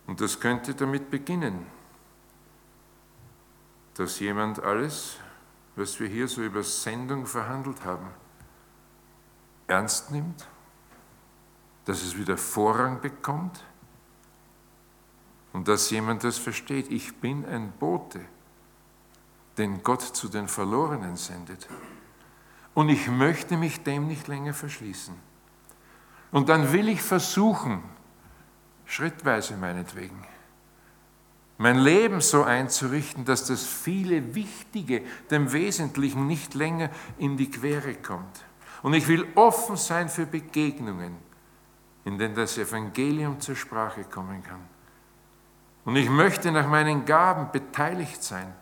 Und das könnte damit beginnen, dass jemand alles was wir hier so über Sendung verhandelt haben, ernst nimmt, dass es wieder Vorrang bekommt und dass jemand das versteht. Ich bin ein Bote, den Gott zu den Verlorenen sendet. Und ich möchte mich dem nicht länger verschließen. Und dann will ich versuchen, schrittweise meinetwegen, mein Leben so einzurichten, dass das viele Wichtige dem Wesentlichen nicht länger in die Quere kommt. Und ich will offen sein für Begegnungen, in denen das Evangelium zur Sprache kommen kann. Und ich möchte nach meinen Gaben beteiligt sein,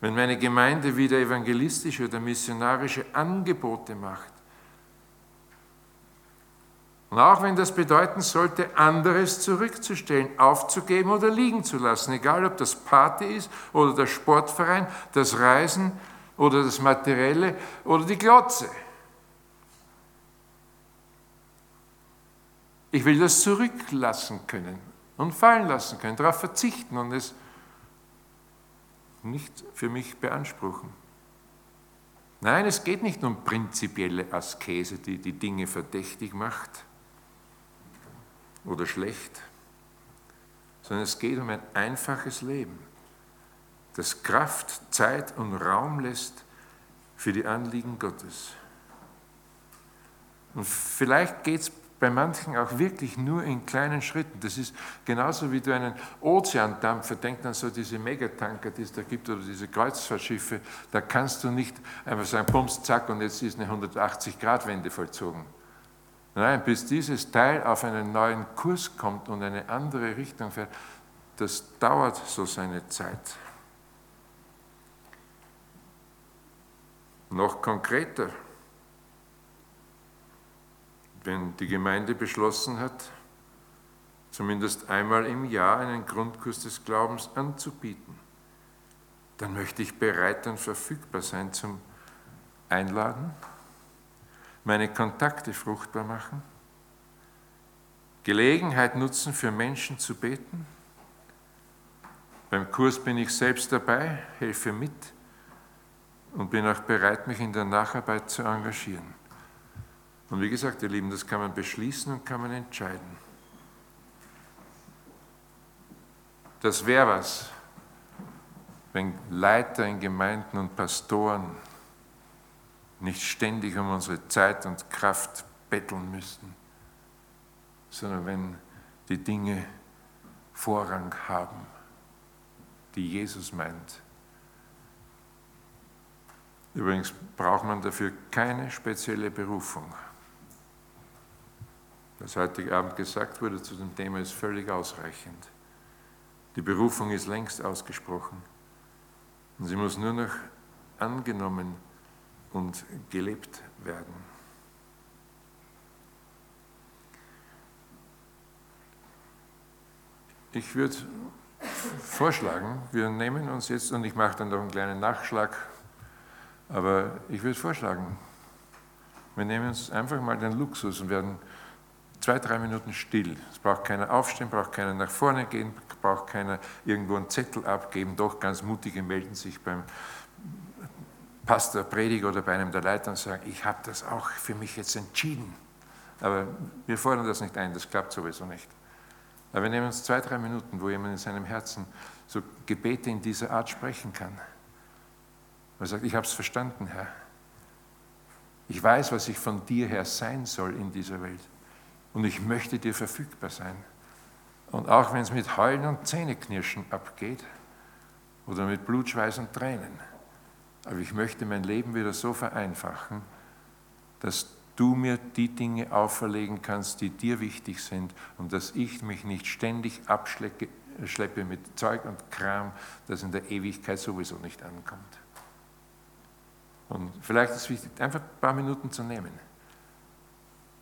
wenn meine Gemeinde wieder evangelistische oder missionarische Angebote macht und auch wenn das bedeuten sollte, anderes zurückzustellen, aufzugeben oder liegen zu lassen, egal ob das Party ist oder der Sportverein, das Reisen oder das Materielle oder die Glotze. Ich will das zurücklassen können und fallen lassen können, darauf verzichten und es nicht für mich beanspruchen. Nein, es geht nicht um prinzipielle Askese, die die Dinge verdächtig macht oder schlecht, sondern es geht um ein einfaches Leben, das Kraft, Zeit und Raum lässt für die Anliegen Gottes. Und vielleicht geht es bei manchen auch wirklich nur in kleinen Schritten. Das ist genauso wie du einen Ozeandampfer, denk an so diese Megatanker, die es da gibt, oder diese Kreuzfahrtschiffe, da kannst du nicht einfach sagen, bums, zack, und jetzt ist eine 180-Grad-Wende vollzogen. Nein, bis dieses Teil auf einen neuen Kurs kommt und eine andere Richtung fährt, das dauert so seine Zeit. Noch konkreter, wenn die Gemeinde beschlossen hat, zumindest einmal im Jahr einen Grundkurs des Glaubens anzubieten, dann möchte ich bereit und verfügbar sein zum Einladen, meine Kontakte fruchtbar machen, Gelegenheit nutzen, für Menschen zu beten. Beim Kurs bin ich selbst dabei, helfe mit und bin auch bereit, mich in der Nacharbeit zu engagieren. Und wie gesagt, ihr Lieben, das kann man beschließen und kann man entscheiden. Das wäre was, wenn Leiter in Gemeinden und Pastoren nicht ständig um unsere Zeit und Kraft betteln müssten, sondern wenn die Dinge Vorrang haben, die Jesus meint. Übrigens braucht man dafür keine spezielle Berufung. Was heute Abend gesagt wurde zu dem Thema ist völlig ausreichend. Die Berufung ist längst ausgesprochen und sie muss nur noch angenommen und gelebt werden. Ich würde vorschlagen, wir nehmen uns jetzt, und ich mache dann noch einen kleinen Nachschlag, aber ich würde vorschlagen, wir nehmen uns einfach mal den Luxus und werden zwei, drei Minuten still. Es braucht keiner aufstehen, braucht keiner nach vorne gehen, braucht keiner irgendwo einen Zettel abgeben. Doch ganz mutige melden sich beim Pastor, Prediger oder bei einem der Leiter und sagen, ich habe das auch für mich jetzt entschieden. Aber wir fordern das nicht ein, das klappt sowieso nicht. Aber wir nehmen uns zwei, drei Minuten, wo jemand in seinem Herzen so Gebete in dieser Art sprechen kann. Er sagt, ich habe es verstanden, Herr. Ich weiß, was ich von dir her sein soll in dieser Welt und ich möchte dir verfügbar sein. Und auch wenn es mit Heulen und Zähneknirschen abgeht oder mit Blut, Schweiß und Tränen, aber ich möchte mein Leben wieder so vereinfachen, dass du mir die Dinge auferlegen kannst, die dir wichtig sind und dass ich mich nicht ständig abschleppe mit Zeug und Kram, das in der Ewigkeit sowieso nicht ankommt. Und vielleicht ist es wichtig, einfach ein paar Minuten zu nehmen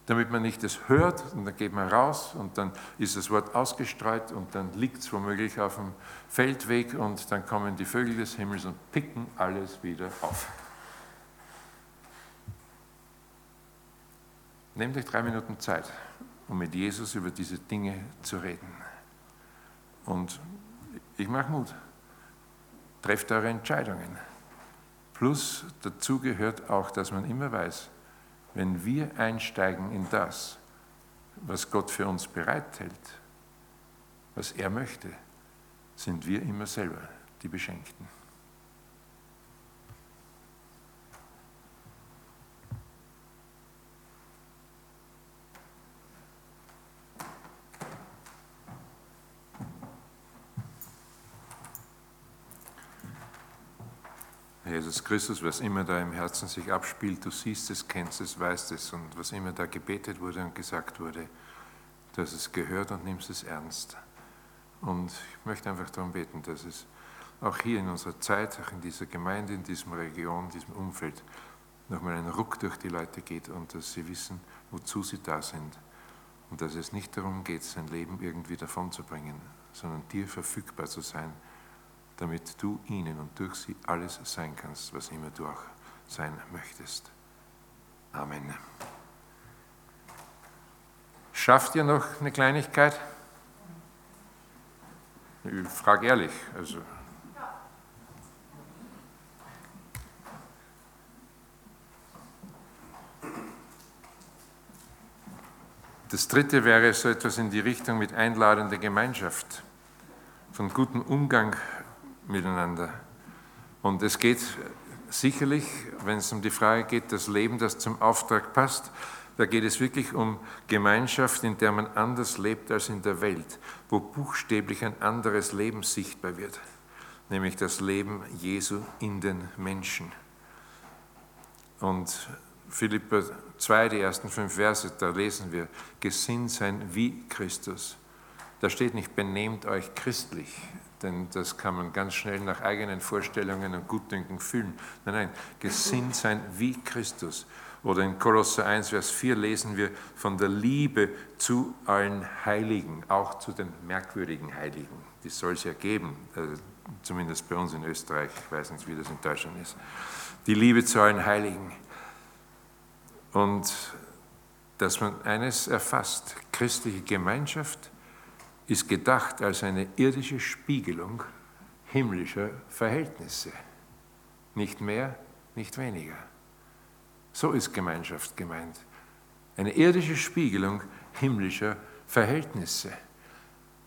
damit man nicht das hört und dann geht man raus und dann ist das Wort ausgestreut und dann liegt es womöglich auf dem Feldweg und dann kommen die Vögel des Himmels und picken alles wieder auf. Nehmt euch drei Minuten Zeit, um mit Jesus über diese Dinge zu reden. Und ich mache Mut. Trefft eure Entscheidungen. Plus dazu gehört auch, dass man immer weiß, wenn wir einsteigen in das, was Gott für uns bereithält, was er möchte, sind wir immer selber die Beschenkten. Jesus Christus, was immer da im Herzen sich abspielt, du siehst es, kennst es, weißt es und was immer da gebetet wurde und gesagt wurde, du hast es gehört und nimmst es ernst. Und ich möchte einfach darum beten, dass es auch hier in unserer Zeit, auch in dieser Gemeinde, in diesem Region, in diesem Umfeld, nochmal ein Ruck durch die Leute geht und dass sie wissen, wozu sie da sind. Und dass es nicht darum geht, sein Leben irgendwie davonzubringen, sondern dir verfügbar zu sein damit du ihnen und durch sie alles sein kannst, was immer du auch sein möchtest. Amen. Schafft ihr noch eine Kleinigkeit? Ich frage ehrlich. Also. Das dritte wäre so etwas in die Richtung mit einladender Gemeinschaft, von gutem Umgang miteinander. Und es geht sicherlich, wenn es um die Frage geht, das Leben, das zum Auftrag passt, da geht es wirklich um Gemeinschaft, in der man anders lebt als in der Welt, wo buchstäblich ein anderes Leben sichtbar wird, nämlich das Leben Jesu in den Menschen. Und Philippa 2, die ersten fünf Verse, da lesen wir, gesinnt sein wie Christus. Da steht nicht, benehmt euch christlich, denn das kann man ganz schnell nach eigenen Vorstellungen und Gutdünken fühlen. Nein, nein, gesinnt sein wie Christus. Oder in Kolosser 1, Vers 4 lesen wir von der Liebe zu allen Heiligen, auch zu den merkwürdigen Heiligen. Die soll es ja geben, äh, zumindest bei uns in Österreich. Ich weiß nicht, wie das in Deutschland ist. Die Liebe zu allen Heiligen. Und dass man eines erfasst, christliche Gemeinschaft ist gedacht als eine irdische Spiegelung himmlischer Verhältnisse. Nicht mehr, nicht weniger. So ist Gemeinschaft gemeint. Eine irdische Spiegelung himmlischer Verhältnisse.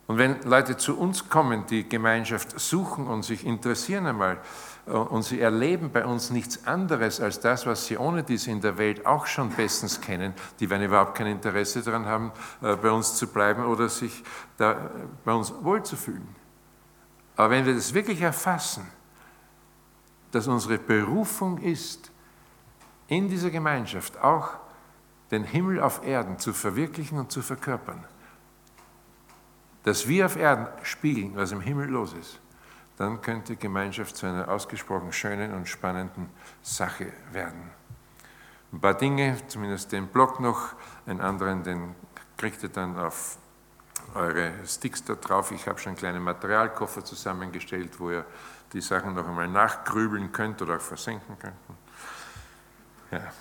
Und wenn Leute zu uns kommen, die Gemeinschaft suchen und sich interessieren einmal und sie erleben bei uns nichts anderes als das, was sie ohne dies in der Welt auch schon bestens kennen, die werden überhaupt kein Interesse daran haben, äh, bei uns zu bleiben oder sich da äh, bei uns wohlzufühlen. Aber wenn wir das wirklich erfassen, dass unsere Berufung ist, in dieser Gemeinschaft auch den Himmel auf Erden zu verwirklichen und zu verkörpern, dass wir auf Erden spiegeln, was im Himmel los ist, dann könnte Gemeinschaft zu einer ausgesprochen schönen und spannenden Sache werden. Ein paar Dinge, zumindest den Blog noch, einen anderen, den kriegt ihr dann auf eure Sticks da drauf. Ich habe schon einen kleinen Materialkoffer zusammengestellt, wo ihr die Sachen noch einmal nachgrübeln könnt oder auch versenken könnt. Ja.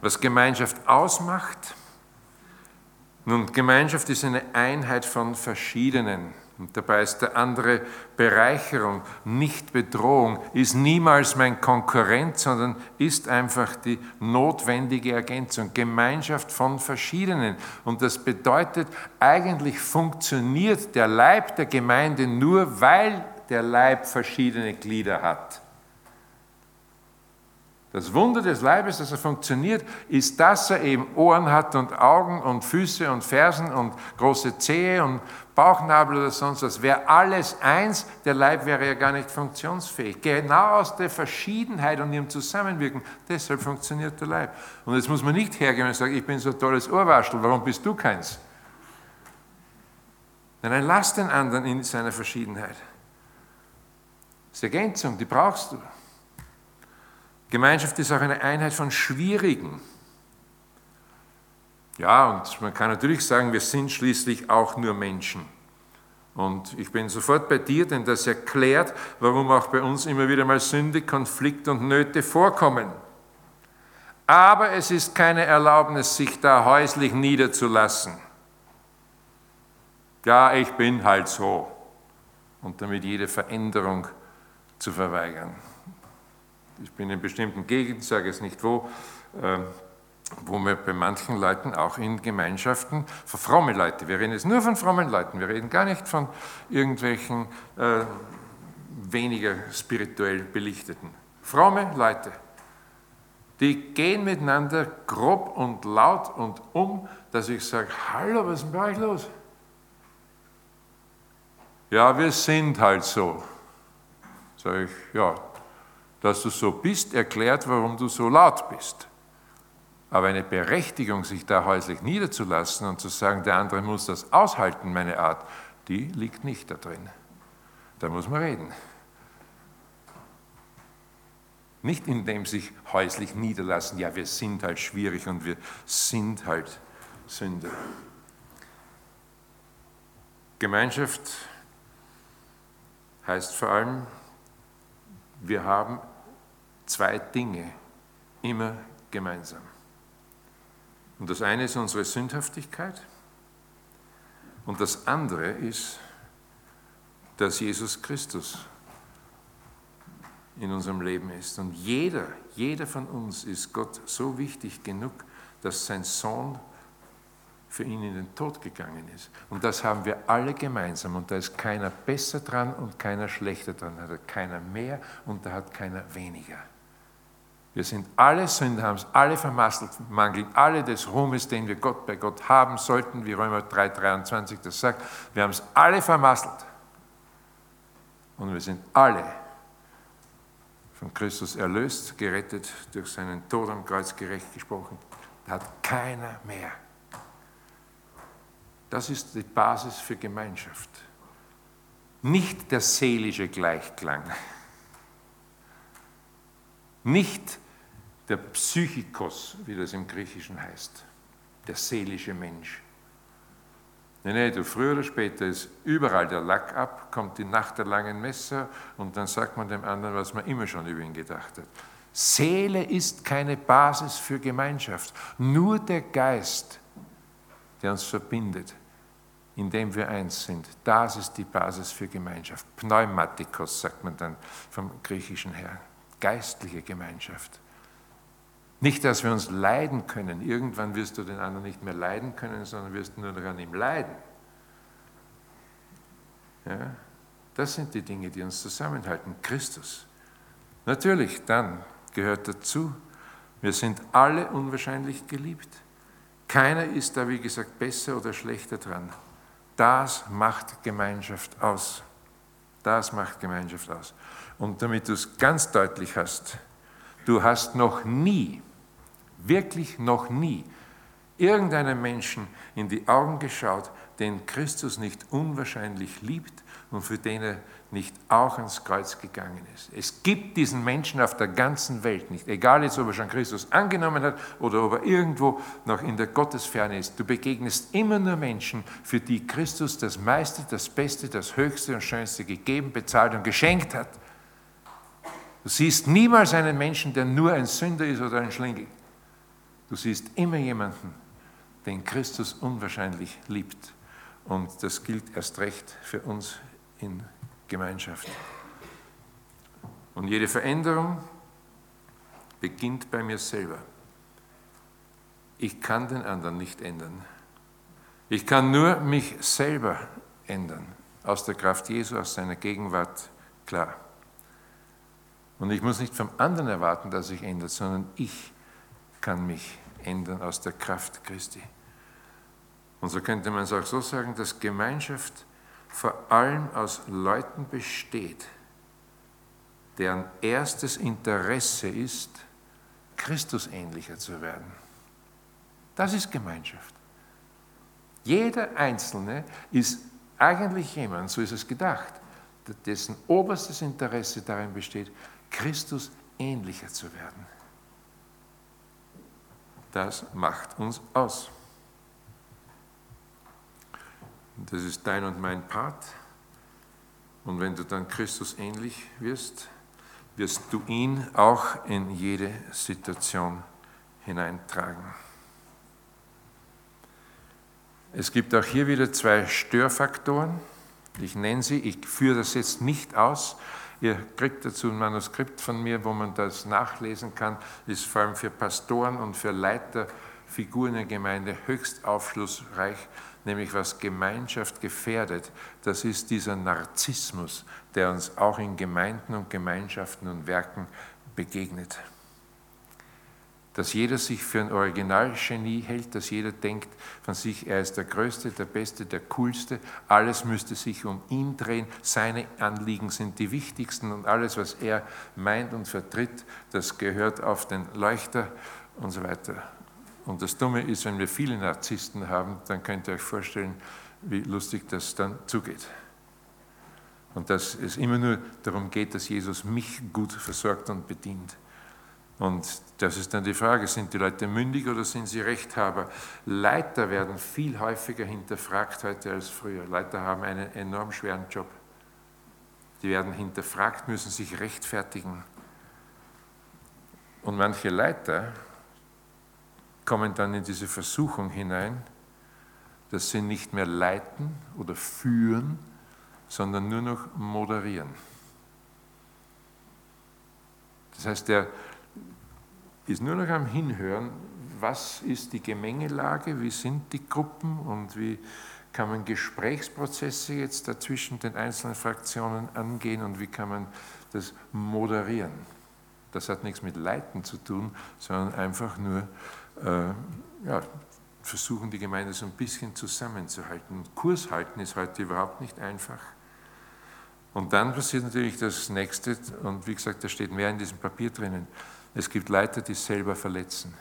Was Gemeinschaft ausmacht, nun, Gemeinschaft ist eine Einheit von verschiedenen. Und dabei ist der andere Bereicherung, nicht Bedrohung, ist niemals mein Konkurrent, sondern ist einfach die notwendige Ergänzung. Gemeinschaft von verschiedenen. Und das bedeutet, eigentlich funktioniert der Leib der Gemeinde nur, weil der Leib verschiedene Glieder hat. Das Wunder des Leibes, dass er funktioniert, ist, dass er eben Ohren hat und Augen und Füße und Fersen und große Zehe und Bauchnabel oder sonst was. Wäre alles eins, der Leib wäre ja gar nicht funktionsfähig. Genau aus der Verschiedenheit und ihrem Zusammenwirken, deshalb funktioniert der Leib. Und jetzt muss man nicht hergehen und sagen, ich bin so ein tolles Ohrwaschel, warum bist du keins? Nein, lass den anderen in seiner Verschiedenheit. Das ist Ergänzung, die brauchst du. Gemeinschaft ist auch eine Einheit von Schwierigen. Ja, und man kann natürlich sagen, wir sind schließlich auch nur Menschen. Und ich bin sofort bei dir, denn das erklärt, warum auch bei uns immer wieder mal Sünde, Konflikt und Nöte vorkommen. Aber es ist keine Erlaubnis, sich da häuslich niederzulassen. Ja, ich bin halt so. Und damit jede Veränderung zu verweigern ich bin in bestimmten Gegenden, sage es nicht wo, ähm, wo wir bei manchen Leuten auch in Gemeinschaften, für fromme Leute, wir reden jetzt nur von frommen Leuten, wir reden gar nicht von irgendwelchen äh, weniger spirituell belichteten. Fromme Leute, die gehen miteinander grob und laut und um, dass ich sage, hallo, was ist denn bei euch los? Ja, wir sind halt so. Sage ich, ja, dass du so bist, erklärt, warum du so laut bist. Aber eine Berechtigung, sich da häuslich niederzulassen und zu sagen, der andere muss das aushalten, meine Art, die liegt nicht da drin. Da muss man reden. Nicht indem sich häuslich niederlassen, ja, wir sind halt schwierig und wir sind halt Sünder. Gemeinschaft heißt vor allem, wir haben zwei Dinge immer gemeinsam. Und das eine ist unsere Sündhaftigkeit und das andere ist, dass Jesus Christus in unserem Leben ist. Und jeder, jeder von uns ist Gott so wichtig genug, dass sein Sohn für ihn in den Tod gegangen ist. Und das haben wir alle gemeinsam. Und da ist keiner besser dran und keiner schlechter dran. Da hat keiner mehr und da hat keiner weniger. Wir sind alle Sünder, haben es alle vermasselt, mangeln alle des Ruhmes, den wir Gott bei Gott haben sollten, wie Römer 3,23 das sagt. Wir haben es alle vermasselt. Und wir sind alle von Christus erlöst, gerettet, durch seinen Tod am Kreuz gerecht gesprochen. Da hat keiner mehr. Das ist die Basis für Gemeinschaft. Nicht der seelische Gleichklang. Nicht der Psychikos, wie das im Griechischen heißt, der seelische Mensch. Nein, nein, du, früher oder später ist überall der Lack ab, kommt die Nacht der langen Messer und dann sagt man dem anderen, was man immer schon über ihn gedacht hat. Seele ist keine Basis für Gemeinschaft. Nur der Geist, der uns verbindet, indem wir eins sind, das ist die Basis für Gemeinschaft. Pneumatikos sagt man dann vom Griechischen her. Geistliche Gemeinschaft. Nicht, dass wir uns leiden können. Irgendwann wirst du den anderen nicht mehr leiden können, sondern wirst nur noch an ihm leiden. Ja? Das sind die Dinge, die uns zusammenhalten. Christus. Natürlich, dann gehört dazu, wir sind alle unwahrscheinlich geliebt. Keiner ist da, wie gesagt, besser oder schlechter dran. Das macht Gemeinschaft aus. Das macht Gemeinschaft aus. Und damit du es ganz deutlich hast, du hast noch nie wirklich noch nie irgendeinem Menschen in die Augen geschaut, den Christus nicht unwahrscheinlich liebt und für den er nicht auch ans Kreuz gegangen ist. Es gibt diesen Menschen auf der ganzen Welt nicht, egal jetzt, ob er schon Christus angenommen hat oder ob er irgendwo noch in der Gottesferne ist. Du begegnest immer nur Menschen, für die Christus das meiste, das Beste, das Höchste und Schönste gegeben, bezahlt und geschenkt hat. Du siehst niemals einen Menschen, der nur ein Sünder ist oder ein Schlingel. Du siehst immer jemanden, den Christus unwahrscheinlich liebt. Und das gilt erst recht für uns in Gemeinschaft. Und jede Veränderung beginnt bei mir selber. Ich kann den anderen nicht ändern. Ich kann nur mich selber ändern. Aus der Kraft Jesu, aus seiner Gegenwart, klar. Und ich muss nicht vom anderen erwarten, dass sich ändert, sondern ich kann mich ändern aus der Kraft Christi. Und so könnte man es auch so sagen, dass Gemeinschaft vor allem aus Leuten besteht, deren erstes Interesse ist, Christus ähnlicher zu werden. Das ist Gemeinschaft. Jeder Einzelne ist eigentlich jemand, so ist es gedacht, dessen oberstes Interesse darin besteht, Christus ähnlicher zu werden. Das macht uns aus. Das ist dein und mein Part. Und wenn du dann Christus ähnlich wirst, wirst du ihn auch in jede Situation hineintragen. Es gibt auch hier wieder zwei Störfaktoren. Ich nenne sie, ich führe das jetzt nicht aus, Ihr kriegt dazu ein Manuskript von mir, wo man das nachlesen kann. Ist vor allem für Pastoren und für Leiter, Figuren der Gemeinde höchst aufschlussreich, nämlich was Gemeinschaft gefährdet. Das ist dieser Narzissmus, der uns auch in Gemeinden und Gemeinschaften und Werken begegnet dass jeder sich für ein Originalgenie hält, dass jeder denkt von sich, er ist der Größte, der Beste, der Coolste, alles müsste sich um ihn drehen, seine Anliegen sind die wichtigsten und alles, was er meint und vertritt, das gehört auf den Leuchter und so weiter. Und das Dumme ist, wenn wir viele Narzissten haben, dann könnt ihr euch vorstellen, wie lustig das dann zugeht. Und dass es immer nur darum geht, dass Jesus mich gut versorgt und bedient. Und das ist dann die Frage, sind die Leute mündig oder sind sie Rechthaber? Leiter werden viel häufiger hinterfragt heute als früher. Leiter haben einen enorm schweren Job. Die werden hinterfragt, müssen sich rechtfertigen. Und manche Leiter kommen dann in diese Versuchung hinein, dass sie nicht mehr leiten oder führen, sondern nur noch moderieren. Das heißt, der ist nur noch am Hinhören, was ist die Gemengelage, wie sind die Gruppen und wie kann man Gesprächsprozesse jetzt dazwischen den einzelnen Fraktionen angehen und wie kann man das moderieren. Das hat nichts mit Leiten zu tun, sondern einfach nur äh, ja, versuchen, die Gemeinde so ein bisschen zusammenzuhalten. Kurs halten ist heute überhaupt nicht einfach. Und dann passiert natürlich das Nächste, und wie gesagt, da steht mehr in diesem Papier drinnen. Es gibt Leiter, die selber verletzen,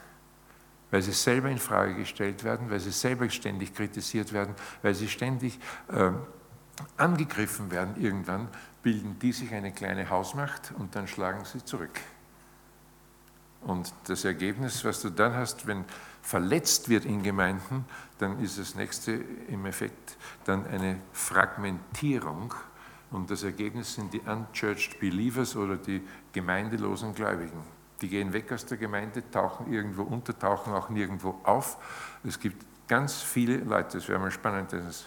weil sie selber in Frage gestellt werden, weil sie selber ständig kritisiert werden, weil sie ständig äh, angegriffen werden. Irgendwann bilden die sich eine kleine Hausmacht und dann schlagen sie zurück. Und das Ergebnis, was du dann hast, wenn verletzt wird in Gemeinden, dann ist das nächste im Effekt dann eine Fragmentierung und das Ergebnis sind die unchurched believers oder die gemeindelosen Gläubigen. Die gehen weg aus der Gemeinde, tauchen irgendwo unter, tauchen auch nirgendwo auf. Es gibt ganz viele Leute, es wäre mal spannend, das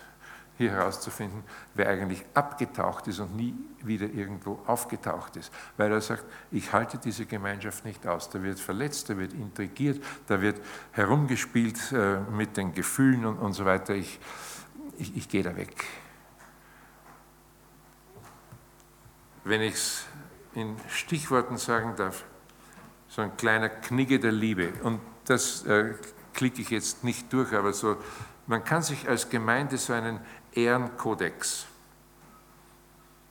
hier herauszufinden, wer eigentlich abgetaucht ist und nie wieder irgendwo aufgetaucht ist, weil er sagt, ich halte diese Gemeinschaft nicht aus. Da wird verletzt, da wird intrigiert, da wird herumgespielt äh, mit den Gefühlen und, und so weiter. Ich, ich, ich gehe da weg. Wenn ich es in Stichworten sagen darf, so ein kleiner Knigge der Liebe. Und das äh, klicke ich jetzt nicht durch, aber so, man kann sich als Gemeinde so einen Ehrenkodex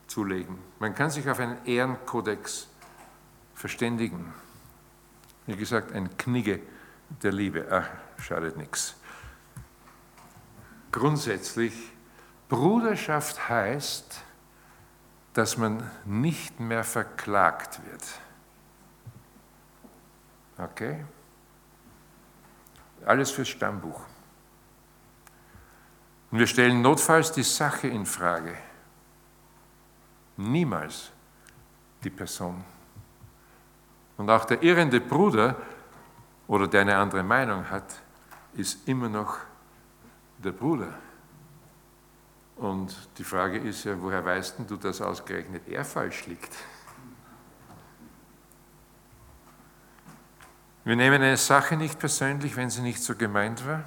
zulegen. Man kann sich auf einen Ehrenkodex verständigen. Wie gesagt, ein Knigge der Liebe. Ach, schadet nichts. Grundsätzlich, Bruderschaft heißt, dass man nicht mehr verklagt wird. Okay? Alles fürs Stammbuch. Und wir stellen notfalls die Sache in Frage. Niemals die Person. Und auch der irrende Bruder oder der eine andere Meinung hat, ist immer noch der Bruder. Und die Frage ist ja, woher weißt du, dass ausgerechnet er falsch liegt? Wir nehmen eine Sache nicht persönlich, wenn sie nicht so gemeint war.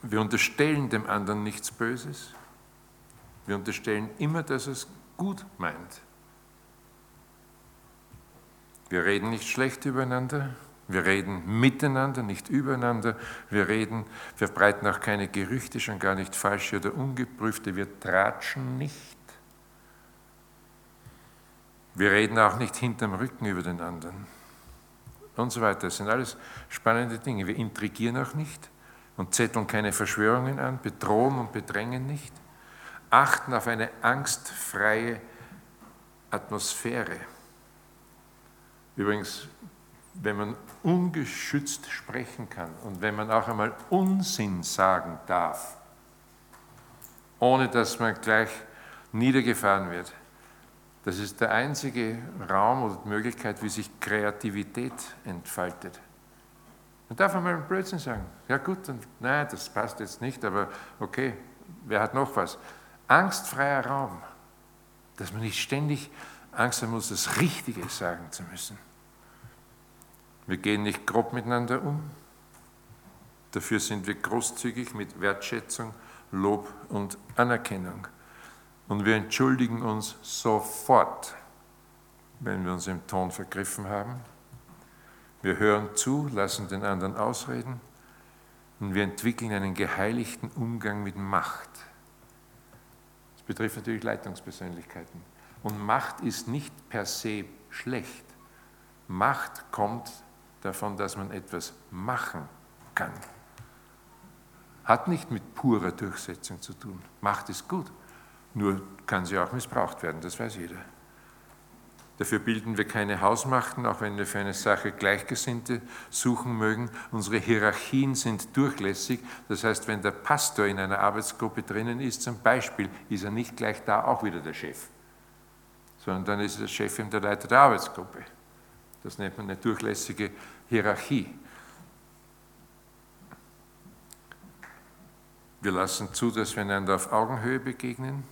Wir unterstellen dem anderen nichts Böses. Wir unterstellen immer, dass es gut meint. Wir reden nicht schlecht übereinander. Wir reden miteinander, nicht übereinander. Wir reden, wir verbreiten auch keine Gerüchte, schon gar nicht falsche oder ungeprüfte. Wir tratschen nicht. Wir reden auch nicht hinterm Rücken über den anderen. Und so weiter. Das sind alles spannende Dinge. Wir intrigieren auch nicht und zetteln keine Verschwörungen an, bedrohen und bedrängen nicht, achten auf eine angstfreie Atmosphäre. Übrigens, wenn man ungeschützt sprechen kann und wenn man auch einmal Unsinn sagen darf, ohne dass man gleich niedergefahren wird, das ist der einzige Raum oder Möglichkeit, wie sich Kreativität entfaltet. Man darf einmal einen Blödsinn sagen. Ja gut, dann, nein, das passt jetzt nicht, aber okay, wer hat noch was? Angstfreier Raum, dass man nicht ständig Angst haben muss, das Richtige sagen zu müssen. Wir gehen nicht grob miteinander um. Dafür sind wir großzügig mit Wertschätzung, Lob und Anerkennung. Und wir entschuldigen uns sofort, wenn wir uns im Ton vergriffen haben wir hören zu, lassen den anderen ausreden und wir entwickeln einen geheiligten Umgang mit Macht. Das betrifft natürlich Leitungspersönlichkeiten. Und Macht ist nicht per se schlecht. Macht kommt davon, dass man etwas machen kann. Hat nicht mit purer Durchsetzung zu tun. Macht ist gut, nur kann sie auch missbraucht werden, das weiß jeder. Dafür bilden wir keine Hausmachten, auch wenn wir für eine Sache Gleichgesinnte suchen mögen. Unsere Hierarchien sind durchlässig. Das heißt, wenn der Pastor in einer Arbeitsgruppe drinnen ist, zum Beispiel, ist er nicht gleich da auch wieder der Chef, sondern dann ist der Chef eben der Leiter der Arbeitsgruppe. Das nennt man eine durchlässige Hierarchie. Wir lassen zu, dass wir einander auf Augenhöhe begegnen.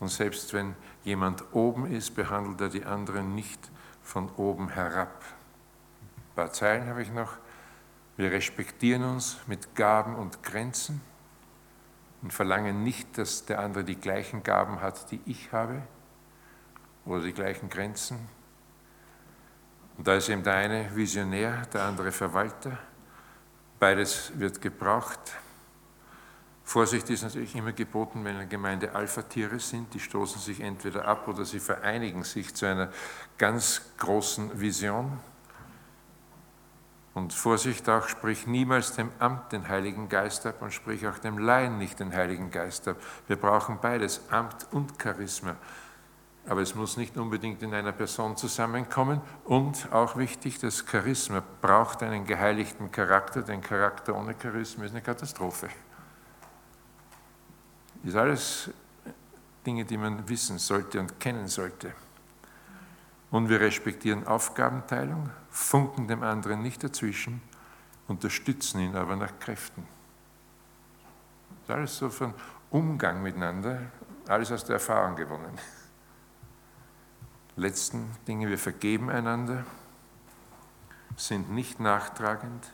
Und selbst wenn jemand oben ist, behandelt er die anderen nicht von oben herab. paar Zeilen habe ich noch. Wir respektieren uns mit Gaben und Grenzen und verlangen nicht, dass der andere die gleichen Gaben hat, die ich habe oder die gleichen Grenzen. Und da ist eben der eine Visionär, der andere Verwalter. Beides wird gebraucht. Vorsicht ist natürlich immer geboten, wenn eine Gemeinde Alpha-Tiere sind, die stoßen sich entweder ab oder sie vereinigen sich zu einer ganz großen Vision. Und Vorsicht auch, sprich niemals dem Amt den Heiligen Geist ab und sprich auch dem Laien nicht den Heiligen Geist ab. Wir brauchen beides, Amt und Charisma. Aber es muss nicht unbedingt in einer Person zusammenkommen. Und auch wichtig, das Charisma braucht einen geheiligten Charakter, denn Charakter ohne Charisma ist eine Katastrophe. Das ist alles Dinge, die man wissen sollte und kennen sollte. Und wir respektieren Aufgabenteilung, funken dem anderen nicht dazwischen, unterstützen ihn aber nach Kräften. Das ist alles so von Umgang miteinander, alles aus der Erfahrung gewonnen. Letzten Dinge, wir vergeben einander, sind nicht nachtragend,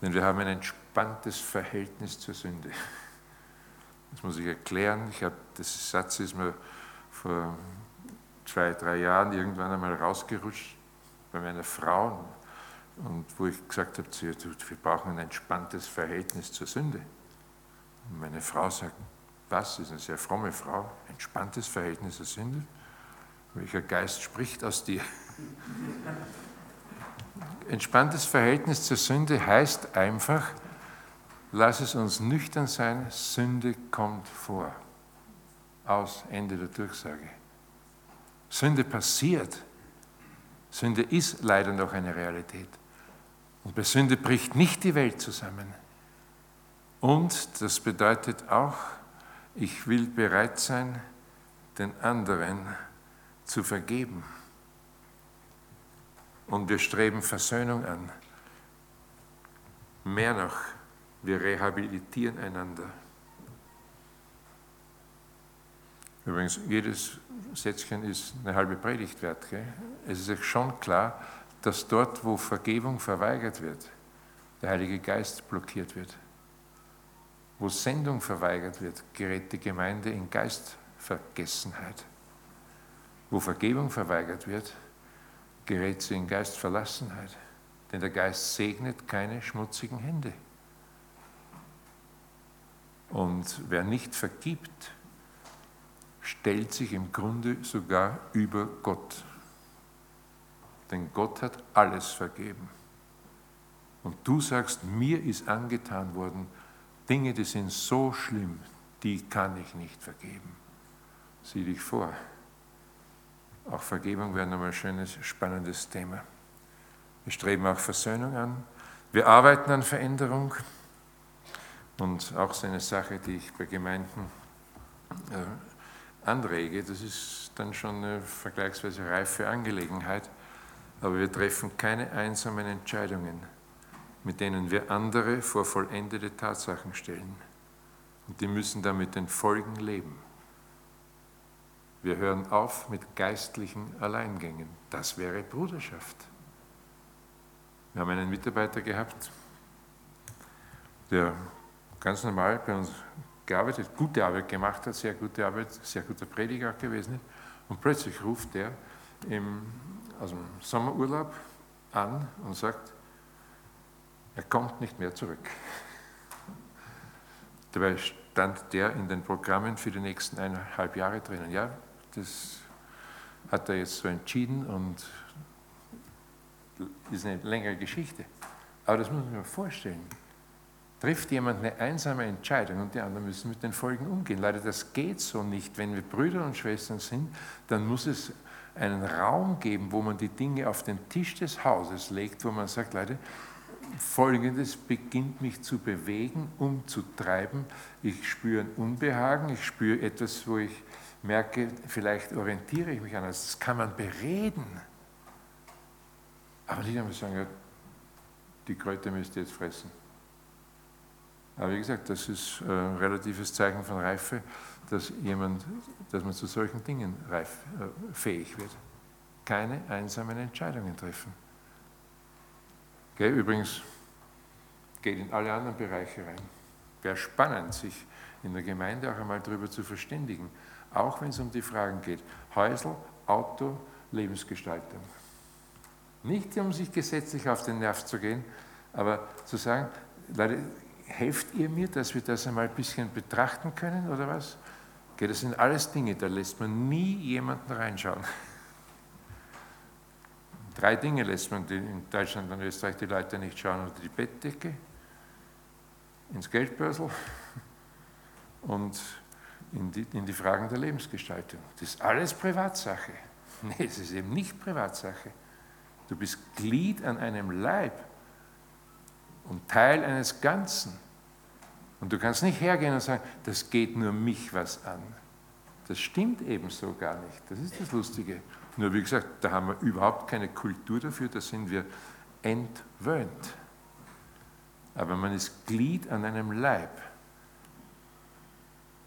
denn wir haben ein entspanntes Verhältnis zur Sünde. Das muss ich erklären. Ich habe, das Satz ist mir vor zwei, drei Jahren irgendwann einmal rausgerutscht bei meiner Frau und wo ich gesagt habe zu ihr, wir brauchen ein entspanntes Verhältnis zur Sünde. Und meine Frau sagt, was, ist eine sehr fromme Frau, entspanntes Verhältnis zur Sünde? Welcher Geist spricht aus dir? Entspanntes Verhältnis zur Sünde heißt einfach, Lass es uns nüchtern sein, Sünde kommt vor. Aus, Ende der Durchsage. Sünde passiert. Sünde ist leider noch eine Realität. Und bei Sünde bricht nicht die Welt zusammen. Und das bedeutet auch, ich will bereit sein, den anderen zu vergeben. Und wir streben Versöhnung an. Mehr noch, wir rehabilitieren einander. Übrigens, jedes Sätzchen ist eine halbe Predigt wert. Gell? Es ist euch schon klar, dass dort, wo Vergebung verweigert wird, der Heilige Geist blockiert wird. Wo Sendung verweigert wird, gerät die Gemeinde in Geistvergessenheit. Wo Vergebung verweigert wird, gerät sie in Geistverlassenheit. Denn der Geist segnet keine schmutzigen Hände. Und wer nicht vergibt, stellt sich im Grunde sogar über Gott. Denn Gott hat alles vergeben. Und du sagst, mir ist angetan worden, Dinge, die sind so schlimm, die kann ich nicht vergeben. Sieh dich vor. Auch Vergebung wäre nochmal ein schönes, spannendes Thema. Wir streben auch Versöhnung an. Wir arbeiten an Veränderung. Und auch so eine Sache, die ich bei Gemeinden äh, anrege, das ist dann schon eine vergleichsweise reife Angelegenheit, aber wir treffen keine einsamen Entscheidungen, mit denen wir andere vor vollendete Tatsachen stellen. Und die müssen dann mit den Folgen leben. Wir hören auf mit geistlichen Alleingängen. Das wäre Bruderschaft. Wir haben einen Mitarbeiter gehabt, der ganz normal bei uns gearbeitet, gute Arbeit gemacht hat, sehr gute Arbeit, sehr guter Prediger gewesen ist. Und plötzlich ruft er im, aus dem Sommerurlaub an und sagt, er kommt nicht mehr zurück. Dabei stand der in den Programmen für die nächsten eineinhalb Jahre drinnen. Ja, das hat er jetzt so entschieden und ist eine längere Geschichte. Aber das muss man sich mal vorstellen trifft jemand eine einsame Entscheidung und die anderen müssen mit den Folgen umgehen. Leider, das geht so nicht. Wenn wir Brüder und Schwestern sind, dann muss es einen Raum geben, wo man die Dinge auf den Tisch des Hauses legt, wo man sagt, Leute, Folgendes beginnt mich zu bewegen, umzutreiben. Ich spüre ein Unbehagen, ich spüre etwas, wo ich merke, vielleicht orientiere ich mich an. Das kann man bereden. Aber nicht einmal sagen, ja, die Kräuter müsst ihr jetzt fressen. Aber wie gesagt, das ist ein relatives Zeichen von Reife, dass, jemand, dass man zu solchen Dingen reif, äh, fähig wird. Keine einsamen Entscheidungen treffen. Gell, übrigens, geht in alle anderen Bereiche rein. Wäre spannend, sich in der Gemeinde auch einmal darüber zu verständigen, auch wenn es um die Fragen geht. Häusl, Auto, Lebensgestaltung. Nicht um sich gesetzlich auf den Nerv zu gehen, aber zu sagen, Leute, helft ihr mir, dass wir das einmal ein bisschen betrachten können oder was? Okay, das sind alles Dinge, da lässt man nie jemanden reinschauen. Drei Dinge lässt man in Deutschland und Österreich die Leute nicht schauen. Unter die Bettdecke, ins Geldbörsel und in die, in die Fragen der Lebensgestaltung. Das ist alles Privatsache. Nee, es ist eben nicht Privatsache. Du bist Glied an einem Leib und Teil eines Ganzen. Und du kannst nicht hergehen und sagen, das geht nur mich was an. Das stimmt ebenso gar nicht. Das ist das Lustige. Nur wie gesagt, da haben wir überhaupt keine Kultur dafür, da sind wir entwöhnt. Aber man ist Glied an einem Leib.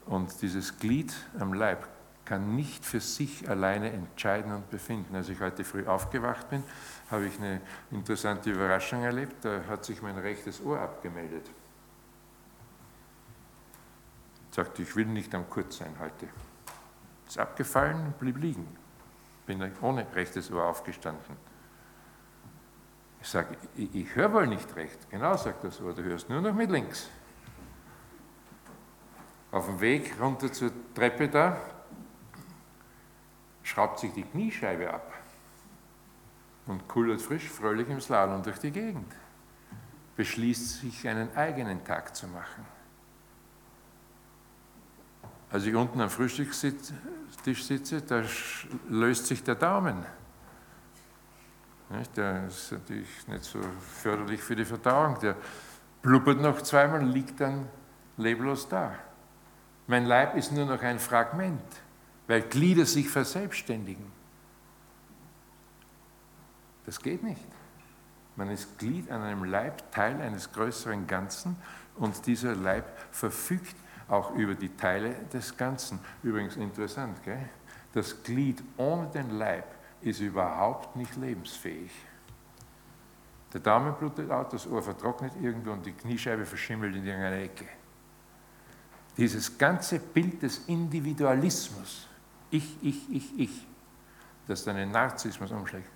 Und dieses Glied am Leib kann nicht für sich alleine entscheiden und befinden. Als ich heute früh aufgewacht bin, habe ich eine interessante Überraschung erlebt. Da hat sich mein rechtes Ohr abgemeldet sagte, ich will nicht am Kurz sein heute. Ist abgefallen, blieb liegen. Bin ohne rechtes Ohr aufgestanden. Ich sage, ich, ich höre wohl nicht recht. Genau, sagt das Ohr, du hörst nur noch mit links. Auf dem Weg runter zur Treppe da, schraubt sich die Kniescheibe ab und kullert frisch, fröhlich im Slalom durch die Gegend. Beschließt sich, einen eigenen Tag zu machen. Als ich unten am Frühstückstisch sitze, da löst sich der Daumen. Der ist natürlich nicht so förderlich für die Verdauung. Der blubbert noch zweimal und liegt dann leblos da. Mein Leib ist nur noch ein Fragment, weil Glieder sich verselbstständigen. Das geht nicht. Man ist Glied an einem Leib, Teil eines größeren Ganzen und dieser Leib verfügt auch über die Teile des Ganzen. Übrigens interessant, gell? das Glied ohne den Leib ist überhaupt nicht lebensfähig. Der Daumen blutet aus, das Ohr vertrocknet irgendwo und die Kniescheibe verschimmelt in irgendeiner Ecke. Dieses ganze Bild des Individualismus, ich, ich, ich, ich, das dann in Narzissmus umschlägt,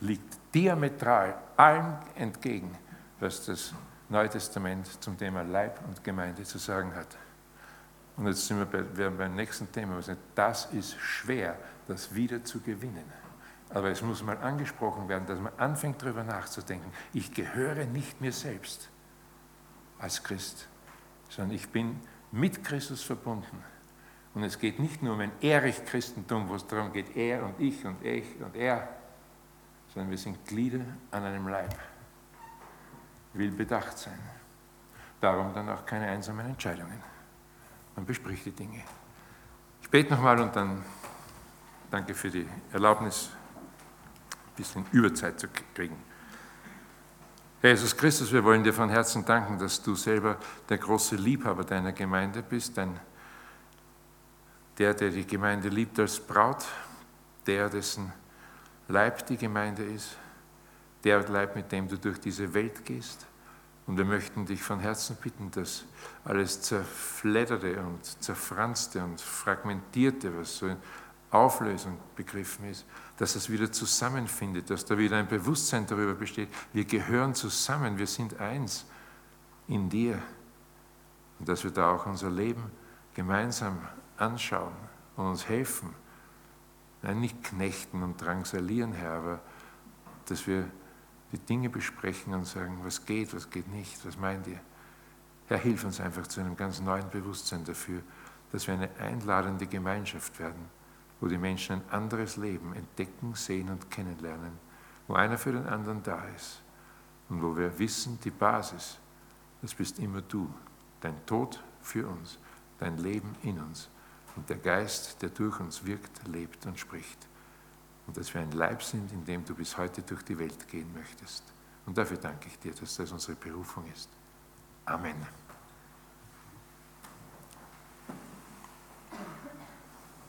liegt diametral allem entgegen, was das Neue Testament zum Thema Leib und Gemeinde zu sagen hat. Und jetzt sind wir, bei, wir beim nächsten Thema. Das ist schwer, das wieder zu gewinnen. Aber es muss mal angesprochen werden, dass man anfängt darüber nachzudenken. Ich gehöre nicht mir selbst als Christ, sondern ich bin mit Christus verbunden. Und es geht nicht nur um ein Erich-Christentum, wo es darum geht, er und ich und ich und er, sondern wir sind Glieder an einem Leib will bedacht sein. Darum dann auch keine einsamen Entscheidungen. Man bespricht die Dinge. Ich bete nochmal und dann danke für die Erlaubnis, ein bisschen Überzeit zu kriegen. Herr Jesus Christus, wir wollen dir von Herzen danken, dass du selber der große Liebhaber deiner Gemeinde bist, ein, der, der die Gemeinde liebt als Braut, der, dessen Leib die Gemeinde ist, der Leib, mit dem du durch diese Welt gehst. Und wir möchten dich von Herzen bitten, dass alles zerfledderte und zerfranste und fragmentierte, was so in Auflösung begriffen ist, dass es wieder zusammenfindet, dass da wieder ein Bewusstsein darüber besteht, wir gehören zusammen, wir sind eins in dir. Und dass wir da auch unser Leben gemeinsam anschauen und uns helfen. Nein, nicht knechten und drangsalieren, Herr, aber dass wir die Dinge besprechen und sagen, was geht, was geht nicht, was meint ihr? Herr, hilf uns einfach zu einem ganz neuen Bewusstsein dafür, dass wir eine einladende Gemeinschaft werden, wo die Menschen ein anderes Leben entdecken, sehen und kennenlernen, wo einer für den anderen da ist und wo wir wissen, die Basis, das bist immer du, dein Tod für uns, dein Leben in uns und der Geist, der durch uns wirkt, lebt und spricht und dass wir ein Leib sind, in dem du bis heute durch die Welt gehen möchtest. Und dafür danke ich dir, dass das unsere Berufung ist. Amen.